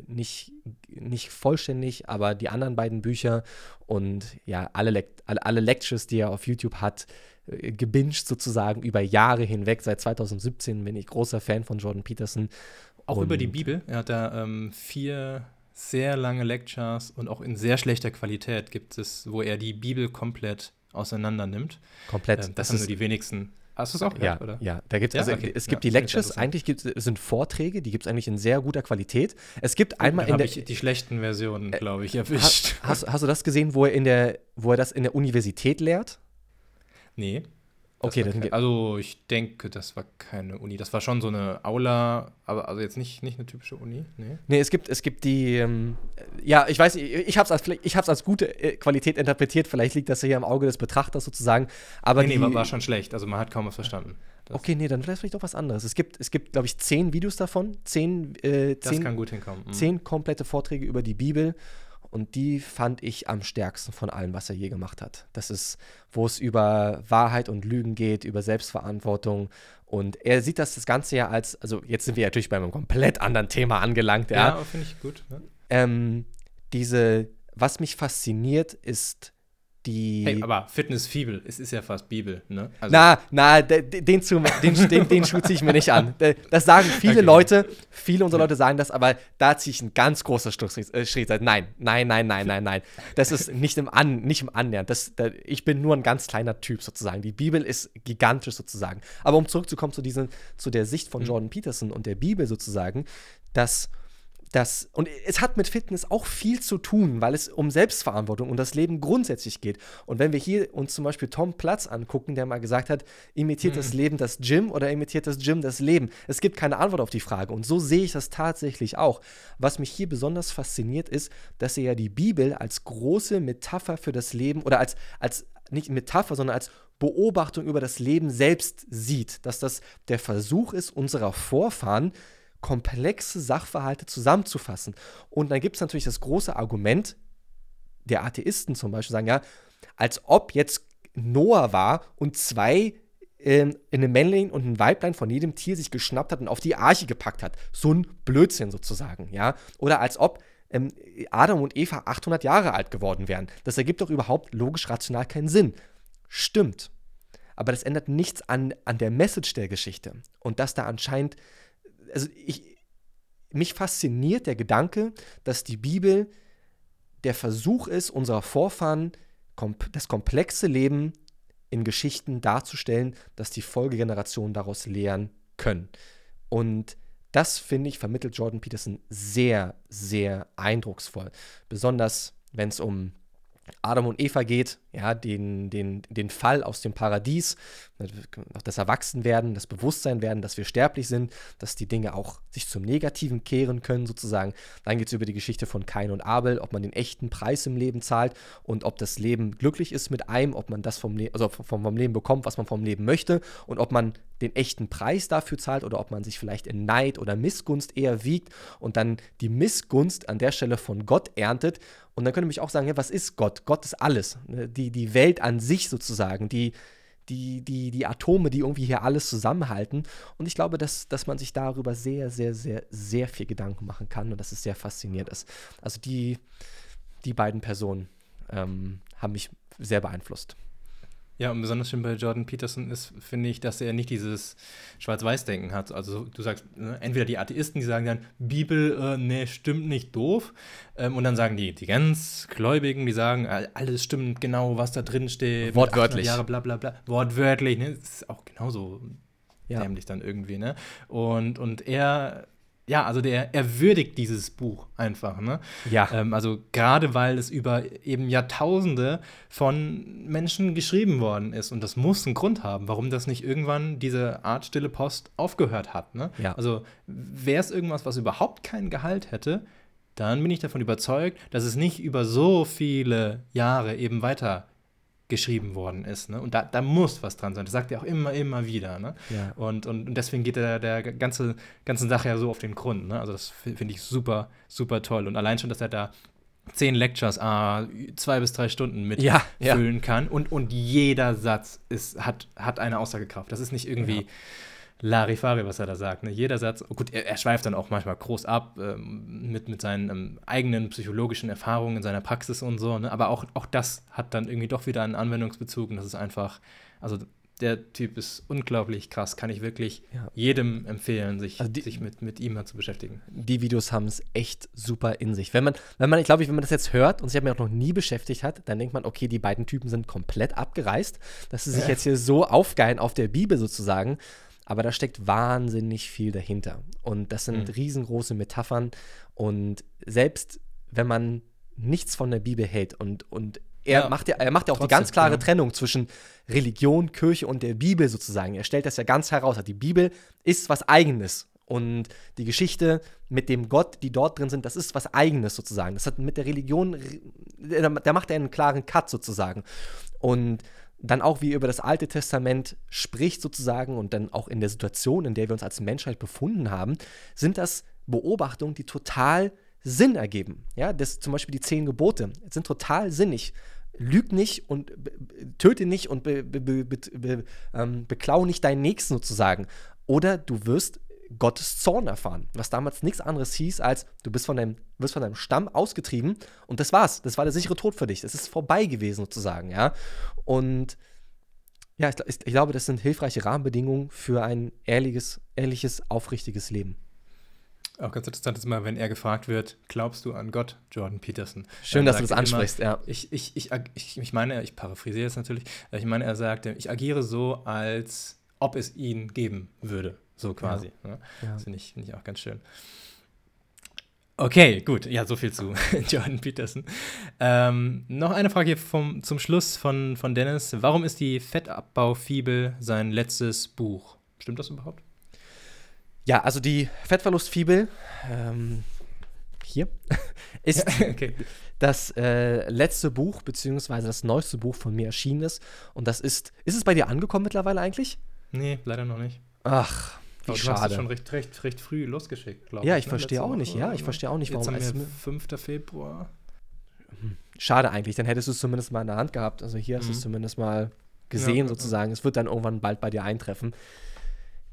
nicht, nicht vollständig, aber die anderen beiden Bücher und ja, alle, Lekt alle, alle Lectures, die er auf YouTube hat, äh, gebinged sozusagen über Jahre hinweg. Seit 2017 bin ich großer Fan von Jordan Peterson. Auch und über die Bibel. Er hat da ähm, vier sehr lange Lectures und auch in sehr schlechter Qualität gibt es, wo er die Bibel komplett auseinander nimmt. Komplett. Ähm, das, das, sind nur die wenigsten Hast du es auch gehört, ja, oder? Ja, da gibt's, ja, also, okay. es gibt ja, die Lectures, eigentlich gibt, sind Vorträge, die gibt es eigentlich in sehr guter Qualität. Es gibt Gut, einmal in der. ich die schlechten Versionen, glaube ich, erwischt. Hast, hast, du das gesehen, wo er in der, wo er das in der Universität lehrt? Nee. Okay, dann kein, also ich denke, das war keine Uni. Das war schon so eine Aula, aber also jetzt nicht, nicht eine typische Uni. Nee. Nee, es gibt, es gibt die, ähm, ja, ich weiß, ich, ich habe es als, als gute äh, Qualität interpretiert. Vielleicht liegt das hier im Auge des Betrachters sozusagen. Aber nee, die, nee, war schon schlecht. Also man hat kaum was verstanden. Das okay, nee, dann vielleicht doch was anderes. Es gibt, es gibt glaube ich, zehn Videos davon. Zehn, äh, zehn, das kann gut hinkommen. Mhm. Zehn komplette Vorträge über die Bibel. Und die fand ich am stärksten von allem, was er je gemacht hat. Das ist, wo es über Wahrheit und Lügen geht, über Selbstverantwortung. Und er sieht das das Ganze ja als, also jetzt sind wir natürlich bei einem komplett anderen Thema angelangt. Ja, ja finde ich gut. Ja. Ähm, diese, was mich fasziniert, ist die. Hey, aber Fitness Fibel, es ist ja fast Bibel, ne? Also na, na, den, den, den, den, den Schuh ziehe ich mir nicht an. Das sagen viele okay. Leute, viele unserer Leute sagen das, aber da ziehe ich ein ganz großer Schritt. Nein, nein, nein, nein, nein, nein. Das ist nicht im, An, nicht im Annähern. Das, da, ich bin nur ein ganz kleiner Typ sozusagen. Die Bibel ist gigantisch sozusagen. Aber um zurückzukommen zu, diesen, zu der Sicht von mhm. Jordan Peterson und der Bibel sozusagen, dass das, und es hat mit Fitness auch viel zu tun, weil es um Selbstverantwortung und das Leben grundsätzlich geht. Und wenn wir hier uns zum Beispiel Tom Platz angucken, der mal gesagt hat, imitiert mhm. das Leben das Gym oder imitiert das Gym das Leben? Es gibt keine Antwort auf die Frage. Und so sehe ich das tatsächlich auch. Was mich hier besonders fasziniert ist, dass er ja die Bibel als große Metapher für das Leben oder als, als nicht Metapher, sondern als Beobachtung über das Leben selbst sieht. Dass das der Versuch ist, unserer Vorfahren, komplexe Sachverhalte zusammenzufassen. Und dann gibt es natürlich das große Argument der Atheisten zum Beispiel, sagen ja, als ob jetzt Noah war und zwei ähm, eine Männlein und ein Weiblein von jedem Tier sich geschnappt hat und auf die Arche gepackt hat. So ein Blödsinn sozusagen, ja. Oder als ob ähm, Adam und Eva 800 Jahre alt geworden wären. Das ergibt doch überhaupt logisch rational keinen Sinn. Stimmt. Aber das ändert nichts an, an der Message der Geschichte. Und dass da anscheinend also ich, mich fasziniert der Gedanke, dass die Bibel der Versuch ist, unserer Vorfahren das komplexe Leben in Geschichten darzustellen, dass die Folgegenerationen daraus lernen können. Und das, finde ich, vermittelt Jordan Peterson sehr, sehr eindrucksvoll. Besonders wenn es um Adam und Eva geht, ja, den, den, den Fall aus dem Paradies, das Erwachsenwerden, das Bewusstsein werden, dass wir sterblich sind, dass die Dinge auch sich zum Negativen kehren können, sozusagen. Dann geht es über die Geschichte von Kain und Abel, ob man den echten Preis im Leben zahlt und ob das Leben glücklich ist mit einem, ob man das vom, Le also vom, vom Leben bekommt, was man vom Leben möchte und ob man den echten Preis dafür zahlt oder ob man sich vielleicht in Neid oder Missgunst eher wiegt und dann die Missgunst an der Stelle von Gott erntet. Und dann könnte mich auch sagen, ja, was ist Gott? Gott ist alles. Ne? Die, die Welt an sich sozusagen, die, die, die, die Atome, die irgendwie hier alles zusammenhalten. Und ich glaube, dass, dass man sich darüber sehr, sehr, sehr, sehr viel Gedanken machen kann und dass es sehr faszinierend ist. Also die, die beiden Personen ähm, haben mich sehr beeinflusst. Ja, und besonders schön bei Jordan Peterson ist, finde ich, dass er nicht dieses Schwarz-Weiß-Denken hat. Also du sagst, ne, entweder die Atheisten, die sagen dann, Bibel, äh, nee, stimmt nicht, doof. Ähm, und dann sagen die, die ganz Gläubigen, die sagen, alles stimmt genau, was da drin steht. Wortwörtlich. Jahre, bla bla bla. Wortwörtlich, ne? Das ist auch genauso ja. dämlich dann irgendwie, ne? Und, und er ja, also der er würdigt dieses Buch einfach, ne? Ja. Ähm, also gerade weil es über eben Jahrtausende von Menschen geschrieben worden ist und das muss einen Grund haben, warum das nicht irgendwann diese Art stille Post aufgehört hat, ne? Ja. Also wäre es irgendwas, was überhaupt kein Gehalt hätte, dann bin ich davon überzeugt, dass es nicht über so viele Jahre eben weiter geschrieben worden ist. Ne? Und da, da muss was dran sein. Das sagt er auch immer, immer wieder. Ne? Ja. Und, und, und deswegen geht der, der ganze, ganzen Sache ja so auf den Grund. Ne? Also das finde ich super, super toll. Und allein schon, dass er da zehn Lectures, ah, zwei bis drei Stunden mitfüllen ja, ja. kann. Und, und jeder Satz ist, hat, hat eine Aussagekraft. Das ist nicht irgendwie Larifari, was er da sagt. Ne? Jeder Satz, oh gut, er, er, schweift dann auch manchmal groß ab ähm, mit, mit seinen ähm, eigenen psychologischen Erfahrungen in seiner Praxis und so, ne? aber auch, auch das hat dann irgendwie doch wieder einen Anwendungsbezug und das ist einfach, also der Typ ist unglaublich krass, kann ich wirklich ja. jedem empfehlen, sich, also die, sich mit, mit ihm mal zu beschäftigen. Die Videos haben es echt super in sich. Wenn man, wenn man, ich glaube, wenn man das jetzt hört und sich damit auch noch nie beschäftigt hat, dann denkt man, okay, die beiden Typen sind komplett abgereist, dass sie sich jetzt hier so aufgeilen auf der Bibel sozusagen. Aber da steckt wahnsinnig viel dahinter. Und das sind mhm. riesengroße Metaphern. Und selbst wenn man nichts von der Bibel hält und, und er, ja, macht ja, er macht ja auch trotzdem, die ganz klare ja. Trennung zwischen Religion, Kirche und der Bibel sozusagen. Er stellt das ja ganz heraus. Die Bibel ist was Eigenes. Und die Geschichte mit dem Gott, die dort drin sind, das ist was Eigenes sozusagen. Das hat mit der Religion, da macht er einen klaren Cut sozusagen. Und dann auch wie über das Alte Testament spricht sozusagen und dann auch in der Situation, in der wir uns als Menschheit befunden haben, sind das Beobachtungen, die total Sinn ergeben. Ja, das zum Beispiel die zehn Gebote sind total sinnig. Lüg nicht und töte nicht und be, be, be, ähm, beklau nicht deinen Nächsten sozusagen. Oder du wirst Gottes Zorn erfahren, was damals nichts anderes hieß, als du bist von deinem, wirst von deinem Stamm ausgetrieben und das war's. Das war der sichere Tod für dich. Das ist vorbei gewesen sozusagen, ja. Und ja, ich, ich, ich glaube, das sind hilfreiche Rahmenbedingungen für ein ehrliches, ehrliches, aufrichtiges Leben. Auch ganz interessant ist mal, wenn er gefragt wird, glaubst du an Gott, Jordan Peterson? Schön, dass du das ansprichst, immer, ja. Ich, ich, ich, ich, ich meine, ich paraphrasiere jetzt natürlich, ich meine, er sagte, ich agiere so, als ob es ihn geben würde. So quasi. Ja. Ne? Ja. Das finde ich, find ich auch ganz schön. Okay, gut. Ja, so viel zu Jordan Peterson. Ähm, noch eine Frage hier vom, zum Schluss von, von Dennis. Warum ist die Fettabbaufibel sein letztes Buch? Stimmt das überhaupt? Ja, also die Fettverlustfibel ähm, hier ist okay. das äh, letzte Buch, beziehungsweise das neueste Buch von mir erschienen ist. Und das ist, ist es bei dir angekommen mittlerweile eigentlich? Nee, leider noch nicht. Ach, wie Aber schade. Du hast es schon recht, recht, recht früh losgeschickt, glaube ich. Ja, ich ne? verstehe auch nicht. Ja, ich verstehe auch nicht, warum wir 5. Februar. Hm, schade eigentlich, dann hättest du es zumindest mal in der Hand gehabt. Also hier mhm. hast du es mhm. zumindest mal gesehen ja, sozusagen. Es wird dann irgendwann bald bei dir eintreffen.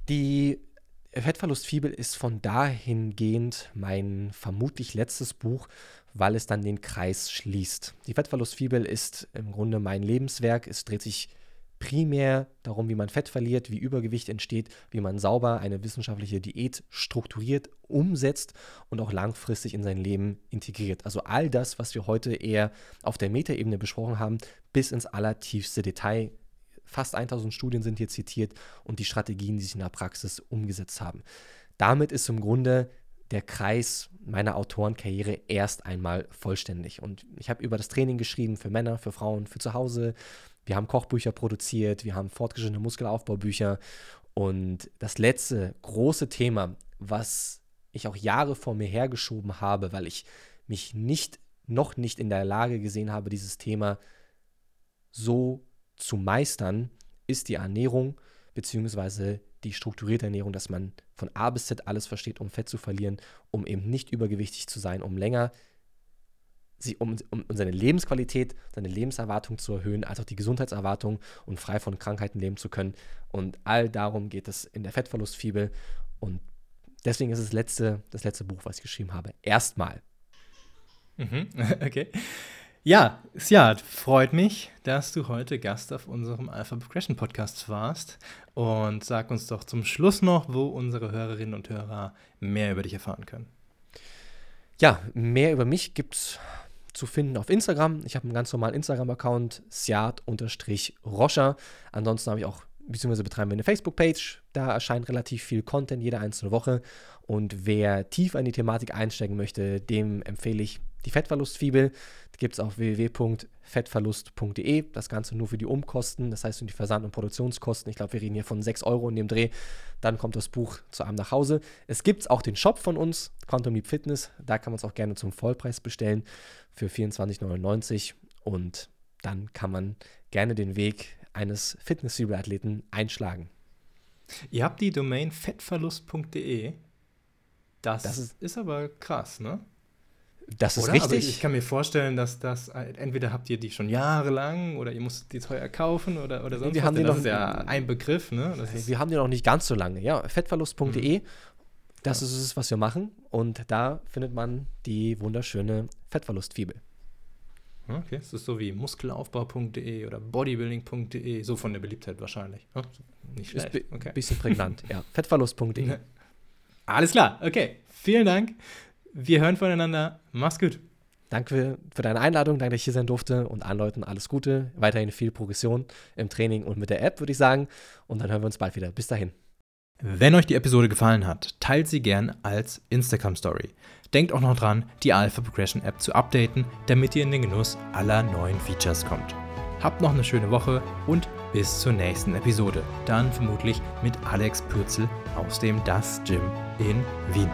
Die Fettverlustfibel ist von dahingehend mein vermutlich letztes Buch, weil es dann den Kreis schließt. Die Fettverlustfibel ist im Grunde mein Lebenswerk. Es dreht sich primär darum, wie man Fett verliert, wie Übergewicht entsteht, wie man sauber eine wissenschaftliche Diät strukturiert, umsetzt und auch langfristig in sein Leben integriert. Also all das, was wir heute eher auf der Metaebene besprochen haben, bis ins allertiefste Detail. Fast 1000 Studien sind hier zitiert und die Strategien, die sich in der Praxis umgesetzt haben. Damit ist im Grunde der Kreis meiner Autorenkarriere erst einmal vollständig. Und ich habe über das Training geschrieben für Männer, für Frauen, für zu Hause, wir haben Kochbücher produziert, wir haben fortgeschrittene Muskelaufbaubücher. Und das letzte große Thema, was ich auch Jahre vor mir hergeschoben habe, weil ich mich nicht, noch nicht in der Lage gesehen habe, dieses Thema so zu meistern, ist die Ernährung bzw. die strukturierte Ernährung, dass man von A bis Z alles versteht, um Fett zu verlieren, um eben nicht übergewichtig zu sein, um länger sie, um, um, seine Lebensqualität, seine Lebenserwartung zu erhöhen, als auch die Gesundheitserwartung und frei von Krankheiten leben zu können. Und all darum geht es in der Fettverlustfibel. Und deswegen ist es das letzte, das letzte Buch, was ich geschrieben habe. Erstmal. Mhm, okay. Ja, ja, freut mich, dass du heute Gast auf unserem Alpha Progression Podcast warst. Und sag uns doch zum Schluss noch, wo unsere Hörerinnen und Hörer mehr über dich erfahren können. Ja, mehr über mich gibt es zu finden auf Instagram. Ich habe einen ganz normalen Instagram-Account, siat-roscher. Ansonsten habe ich auch, beziehungsweise betreiben wir eine Facebook-Page. Da erscheint relativ viel Content jede einzelne Woche. Und wer tiefer in die Thematik einsteigen möchte, dem empfehle ich die Fettverlustfibel. Gibt es auf www.fettverlust.de. Das Ganze nur für die Umkosten, das heißt für die Versand- und Produktionskosten. Ich glaube, wir reden hier von 6 Euro in dem Dreh. Dann kommt das Buch zu einem nach Hause. Es gibt auch den Shop von uns, Quantum Leap Fitness. Da kann man es auch gerne zum Vollpreis bestellen für 24,99. Und dann kann man gerne den Weg eines Fitness-Athleten einschlagen. Ihr habt die Domain fettverlust.de. Das, das ist, ist, aber krass, ne? Das ist oder? richtig. Aber ich kann mir vorstellen, dass das entweder habt ihr die schon jahrelang oder ihr musstet die teuer kaufen oder, oder sonst wir was. Haben die das noch, ist ja ein Begriff, ne? wir haben die noch nicht ganz so lange. Ja, fettverlust.de, mhm. das ja. ist es, was wir machen. Und da findet man die wunderschöne Fettverlustfibel. Okay, es ist so wie muskelaufbau.de oder bodybuilding.de, so von der Beliebtheit wahrscheinlich. Oh, nicht schlecht. Ist okay. Bisschen prägnant, ja. Fettverlust.de. Alles klar, okay. Vielen Dank. Wir hören voneinander. Mach's gut. Danke für deine Einladung, danke, dass ich hier sein durfte und allen Leuten alles Gute. Weiterhin viel Progression im Training und mit der App, würde ich sagen. Und dann hören wir uns bald wieder. Bis dahin. Wenn euch die Episode gefallen hat, teilt sie gern als Instagram Story. Denkt auch noch dran, die Alpha Progression App zu updaten, damit ihr in den Genuss aller neuen Features kommt. Habt noch eine schöne Woche und bis zur nächsten Episode. Dann vermutlich mit Alex Pürzel aus dem Das Gym in Wien.